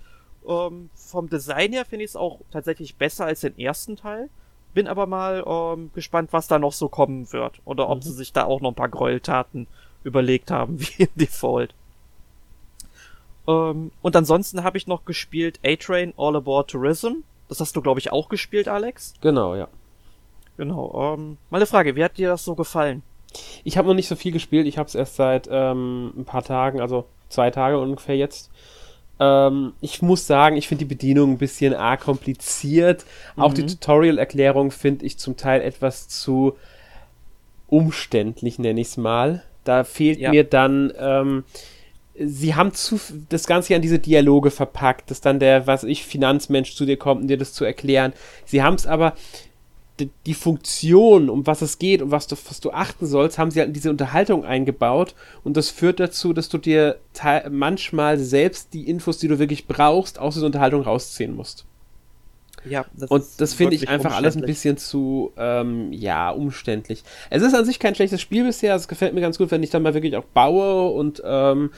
Ähm, vom Design her finde ich es auch tatsächlich besser als den ersten Teil. Bin aber mal ähm, gespannt, was da noch so kommen wird. Oder ob Mhm. sie sich da auch noch ein paar Gräueltaten überlegt haben, wie im Default. Ähm, und ansonsten habe ich noch gespielt A-Train All Aboard Tourism. Das hast du, glaube ich, auch gespielt, Alex. Genau, ja. Genau. Ähm, meine Frage, wie hat dir das so gefallen? Ich habe noch nicht so viel gespielt. Ich habe es erst seit ähm, ein paar Tagen, also zwei Tage ungefähr jetzt. Ähm, ich muss sagen, ich finde die Bedienung ein bisschen arg kompliziert. Auch die Mhm. Tutorial-Erklärung finde ich zum Teil etwas zu umständlich, nenne ich es mal. Da fehlt Ja. mir dann. Ähm, Sie haben zu, das Ganze an diese Dialoge verpackt, dass dann der, was ich, Finanzmensch zu dir kommt, um dir das zu erklären. Sie haben es aber, die, die Funktion, um was es geht und was du, was du achten sollst, haben sie halt in diese Unterhaltung eingebaut und das führt dazu, dass du dir manchmal selbst die Infos, die du wirklich brauchst, aus dieser Unterhaltung rausziehen musst. Ja, das Und das finde ich einfach alles ein bisschen zu, ähm, ja, umständlich. Es ist an sich kein schlechtes Spiel bisher. Es gefällt mir ganz gut, wenn ich dann mal wirklich auch baue und ähm,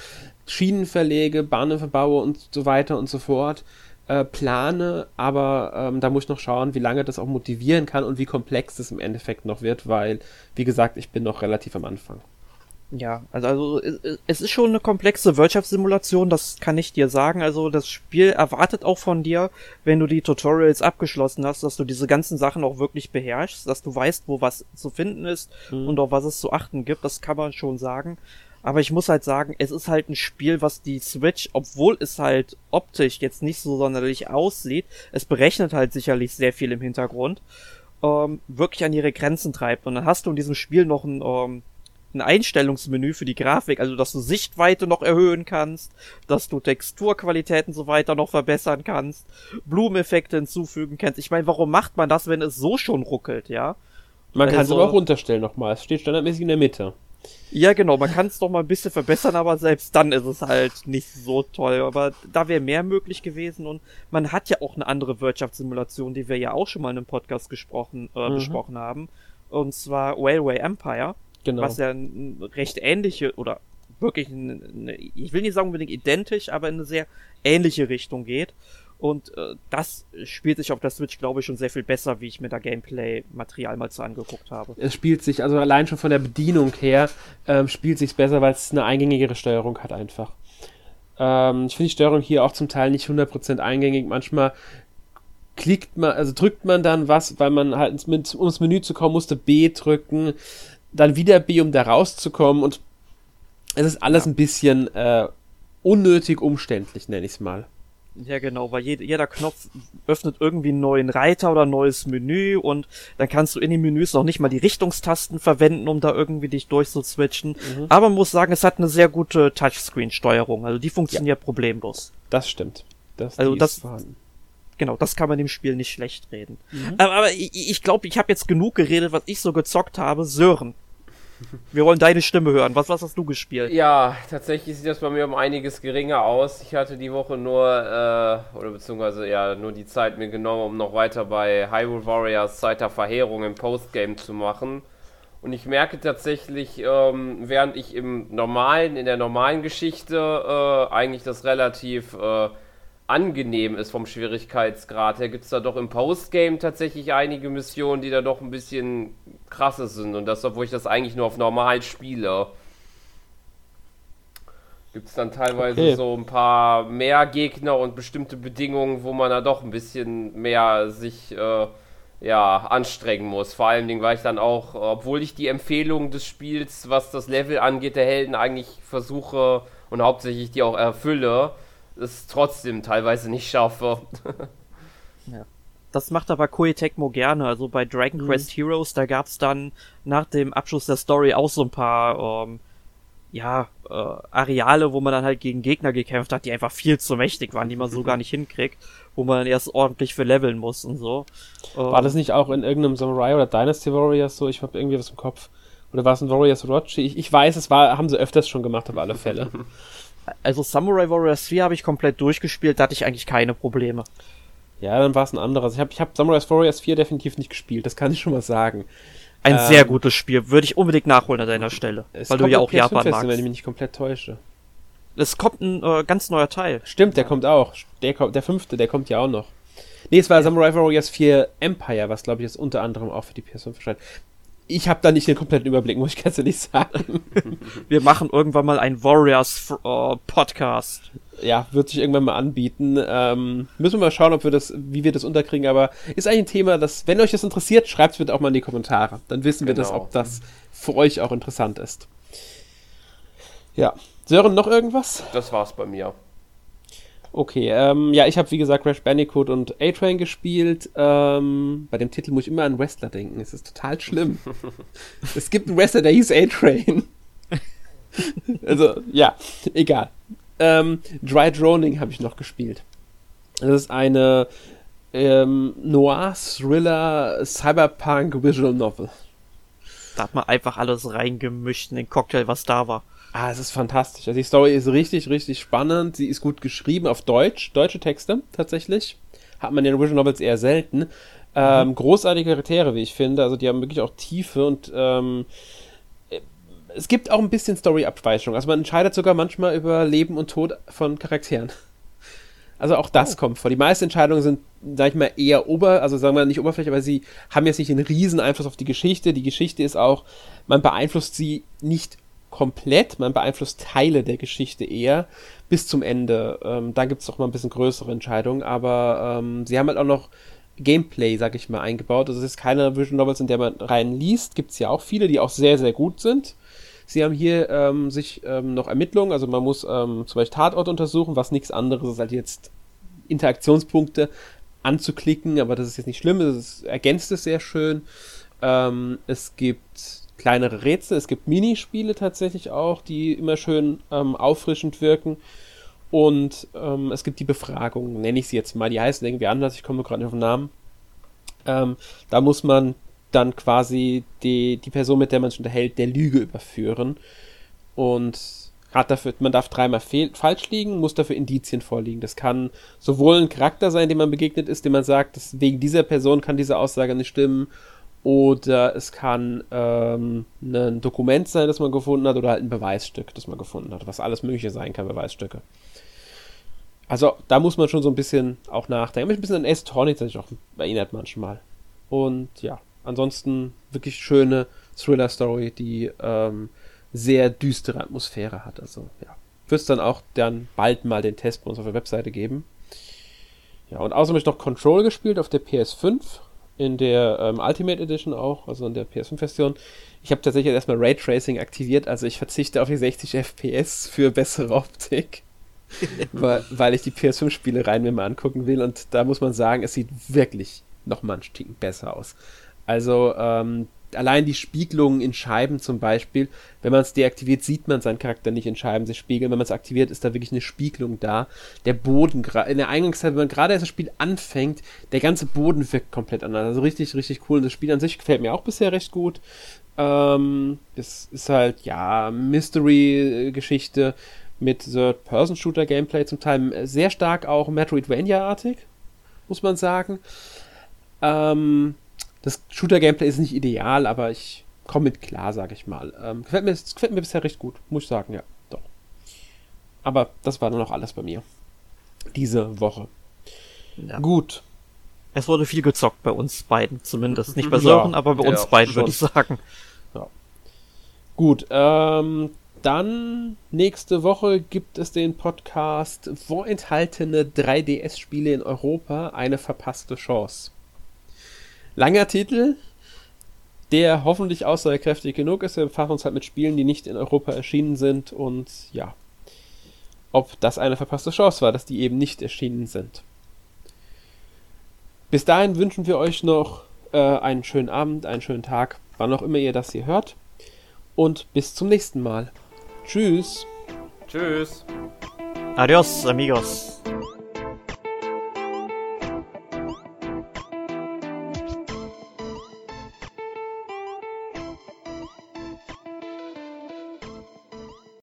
Schienen verlege, Bahnen verbaue und so weiter und so fort. Äh, plane, aber ähm, da muss ich noch schauen, wie lange das auch motivieren kann und wie komplex das im Endeffekt noch wird, weil, wie gesagt, ich bin noch relativ am Anfang. Ja, also, also es- es ist schon eine komplexe Wirtschaftssimulation, das kann ich dir sagen. Also das Spiel erwartet auch von dir, wenn du die Tutorials abgeschlossen hast, dass du diese ganzen Sachen auch wirklich beherrschst, dass du weißt, wo was zu finden ist Mhm. und auf was es zu achten gibt. Das kann man schon sagen. Aber ich muss halt sagen, es ist halt ein Spiel, was die Switch, obwohl es halt optisch jetzt nicht so sonderlich aussieht, es berechnet halt sicherlich sehr viel im Hintergrund, ähm, wirklich an ihre Grenzen treibt. Und dann hast du in diesem Spiel noch ein, ähm, ein Einstellungsmenü für die Grafik, also dass du Sichtweite noch erhöhen kannst, dass du Texturqualität und so weiter noch verbessern kannst, Blumeneffekte hinzufügen kannst. Ich meine, warum macht man das, wenn es so schon ruckelt, ja? Man kann es Also- aber auch runterstellen nochmal. Es steht standardmäßig in der Mitte. Ja, genau, man kann es doch mal ein bisschen verbessern, aber selbst dann ist es halt nicht so toll. Aber da wäre mehr möglich gewesen und man hat ja auch eine andere Wirtschaftssimulation, die wir ja auch schon mal in einem Podcast gesprochen, äh, Mhm. besprochen haben. Und zwar Railway Empire, Genau. was ja recht ähnliche oder wirklich, eine, ich will nicht sagen unbedingt identisch, aber in eine sehr ähnliche Richtung geht. Und äh, das spielt sich auf der Switch, glaube ich, schon sehr viel besser, wie ich mir da Gameplay-Material mal so angeguckt habe. Es spielt sich, also allein schon von der Bedienung her, ähm, spielt sich besser, weil es eine eingängigere Steuerung hat einfach. Ähm, ich finde die Steuerung hier auch zum Teil nicht 100% eingängig. Manchmal klickt man, also drückt man dann was, weil man halt ins, ins, ums Menü zu kommen musste, B drücken, dann wieder B, um da rauszukommen und es ist alles ja. ein bisschen äh, unnötig umständlich, nenne ich es mal. Ja, genau, weil jed jeder Knopf öffnet irgendwie einen neuen Reiter oder ein neues Menü und dann kannst du in den Menüs noch nicht mal die Richtungstasten verwenden, um da irgendwie dich durchzuswitchen. Mhm. Aber man muss sagen, es hat eine sehr gute Touchscreen-Steuerung, also die funktioniert ja. problemlos. Das stimmt. Das, also das, genau, das kann man dem Spiel nicht schlecht reden. Mhm. Aber, aber ich glaube, ich, glaub, ich habe jetzt genug geredet, was ich so gezockt habe. Sören, wir wollen deine Stimme hören. Was, was hast du gespielt? Ja, tatsächlich sieht das bei mir um einiges geringer aus. Ich hatte die Woche nur, äh, oder beziehungsweise ja, nur die Zeit mir genommen, um noch weiter bei Hyrule Warriors Zeit der Verheerung im Postgame zu machen. Und ich merke tatsächlich, ähm, während ich im normalen, in der normalen Geschichte äh, eigentlich das relativ äh, angenehm ist vom Schwierigkeitsgrad her, gibt es da doch im Postgame tatsächlich einige Missionen, die da doch ein bisschen krasser sind. Und das, obwohl ich das eigentlich nur auf normal spiele. Gibt es dann teilweise okay. so ein paar mehr Gegner und bestimmte Bedingungen, wo man da doch ein bisschen mehr sich äh, ja, anstrengen muss. Vor allen Dingen, weil ich dann auch, obwohl ich die Empfehlungen des Spiels, was das Level angeht, der Helden eigentlich versuche und hauptsächlich die auch erfülle, es trotzdem teilweise nicht schaffe. ja. Das macht aber Koei Tecmo gerne. Also bei Dragon mhm. Quest Heroes, da gab's dann nach dem Abschluss der Story auch so ein paar, ähm, ja, äh, Areale, wo man dann halt gegen Gegner gekämpft hat, die einfach viel zu mächtig waren, die man so gar nicht hinkriegt, wo man dann erst ordentlich für leveln muss und so. War ähm, das nicht auch in irgendeinem Samurai oder Dynasty Warriors so? Ich hab irgendwie was im Kopf. Oder war es ein Warriors Orochi? Ich, ich weiß, es war, haben sie öfters schon gemacht, auf alle Fälle. Also Samurai Warriors 4 habe ich komplett durchgespielt, da hatte ich eigentlich keine Probleme. Ja, dann war es ein anderes. Ich habe ich hab Samurai Warriors 4 definitiv nicht gespielt, das kann ich schon mal sagen. Ein ähm, sehr gutes Spiel, würde ich unbedingt nachholen an deiner Stelle, weil du ja auch Japan magst. wenn ich mich nicht komplett täusche. Es kommt ein äh, ganz neuer Teil. Stimmt, der ja. kommt auch. Der, der fünfte, der kommt ja auch noch. Nee, es war ja. Samurai Warriors 4 Empire, was glaube ich jetzt unter anderem auch für die PS5 erscheint ich habe da nicht den kompletten Überblick, muss ich ganz ehrlich sagen. Wir machen irgendwann mal einen Warriors uh, Podcast. Ja, wird sich irgendwann mal anbieten. Ähm, müssen wir mal schauen, ob wir das, wie wir das unterkriegen. Aber ist eigentlich ein Thema, das, wenn euch das interessiert, schreibt es bitte auch mal in die Kommentare. Dann wissen genau. wir das, ob das für euch auch interessant ist. Ja. Sören, noch irgendwas? Das war's bei mir. Okay, ähm, ja, ich habe wie gesagt Crash Bandicoot und A-Train gespielt. Ähm, bei dem Titel muss ich immer an Wrestler denken. Es ist total schlimm. es gibt einen Wrestler, der hieß A-Train. also, ja, egal. Ähm, Dry Droning habe ich noch gespielt. Das ist eine ähm, Noir-Thriller Cyberpunk Visual Novel. Da hat man einfach alles reingemischt in den Cocktail, was da war. Ah, es ist fantastisch. Also die Story ist richtig, richtig spannend. Sie ist gut geschrieben auf Deutsch, deutsche Texte tatsächlich. Hat man in den Original Novels eher selten. Ähm, mhm. Großartige Charaktere, wie ich finde. Also die haben wirklich auch Tiefe und ähm, es gibt auch ein bisschen Story-Abweichung. Also man entscheidet sogar manchmal über Leben und Tod von Charakteren. Also auch das oh. kommt vor. Die meisten Entscheidungen sind, sag ich mal, eher ober, also sagen wir nicht oberflächlich, aber sie haben jetzt nicht einen riesen Einfluss auf die Geschichte. Die Geschichte ist auch, man beeinflusst sie nicht komplett, man beeinflusst Teile der Geschichte eher bis zum Ende. Ähm, da gibt es auch mal ein bisschen größere Entscheidungen, aber ähm, sie haben halt auch noch Gameplay, sag ich mal, eingebaut. Also es ist keine Visual Novels, in der man rein liest. Gibt es ja auch viele, die auch sehr, sehr gut sind. Sie haben hier ähm, sich ähm, noch Ermittlungen, also man muss ähm, zum Beispiel Tatort untersuchen, was nichts anderes ist als jetzt Interaktionspunkte anzuklicken, aber das ist jetzt nicht schlimm, es ergänzt es sehr schön. Ähm, es gibt kleinere Rätsel. Es gibt Minispiele tatsächlich auch, die immer schön ähm, auffrischend wirken. Und ähm, es gibt die Befragung, nenne ich sie jetzt mal. Die heißen irgendwie anders, ich komme gerade nicht auf den Namen. Ähm, da muss man dann quasi die, die Person, mit der man sich unterhält, der Lüge überführen. Und hat dafür, man darf dreimal falsch liegen, muss dafür Indizien vorliegen. Das kann sowohl ein Charakter sein, dem man begegnet ist, dem man sagt, dass wegen dieser Person kann diese Aussage nicht stimmen, oder es kann ähm, ein Dokument sein, das man gefunden hat, oder halt ein Beweisstück, das man gefunden hat, was alles Mögliche sein kann, Beweisstücke. Also da muss man schon so ein bisschen auch nachdenken. Mich ein bisschen an Ace Attorney sich auch erinnert manchmal. Und ja, ansonsten wirklich schöne Thriller-Story, die ähm, sehr düstere Atmosphäre hat. Also ja, wird es dann auch dann bald mal den Test bei uns auf der Webseite geben. Ja, und außerdem habe ich noch Control gespielt auf der PS5, in der ähm, Ultimate Edition auch, also in der PS5-Version. Ich habe tatsächlich erstmal Raytracing aktiviert, also ich verzichte auf die 60 FPS für bessere Optik, weil, weil ich die PS5-Spiele rein mir mal angucken will. Und da muss man sagen, es sieht wirklich noch manchen besser aus. Also ähm, allein die Spiegelungen in Scheiben zum Beispiel, wenn man es deaktiviert, sieht man seinen Charakter nicht in Scheiben sich spiegeln. Wenn man es aktiviert, ist da wirklich eine Spiegelung da. Der Boden, in der Eingangszeit, wenn man gerade das Spiel anfängt, der ganze Boden wirkt komplett anders. Also richtig, richtig cool. Und das Spiel an sich gefällt mir auch bisher recht gut. Ähm, es ist halt, ja, Mystery-Geschichte mit Third-Person-Shooter-Gameplay, zum Teil sehr stark auch Metroidvania-artig, muss man sagen. Ähm, das Shooter-Gameplay ist nicht ideal, aber ich komme mit klar, sage ich mal. Ähm, gefällt, mir, gefällt mir bisher recht gut, muss ich sagen, ja, doch. Aber das war nur noch alles bei mir. Diese Woche. Ja. Gut. Es wurde viel gezockt bei uns beiden, zumindest. Nicht bei Sören, ja, aber bei uns ja, beiden, würde ich sagen. Ja. Gut, ähm, dann nächste Woche gibt es den Podcast Vorenthaltene 3DS-Spiele in Europa, eine verpasste Chance. Langer Titel, der hoffentlich aussagekräftig genug ist. Wir befassen uns halt mit Spielen, die nicht in Europa erschienen sind und ja, ob das eine verpasste Chance war, dass die eben nicht erschienen sind. Bis dahin wünschen wir euch noch äh, einen schönen Abend, einen schönen Tag, wann auch immer ihr das hier hört. Und bis zum nächsten Mal. Tschüss. Tschüss. Adios, amigos.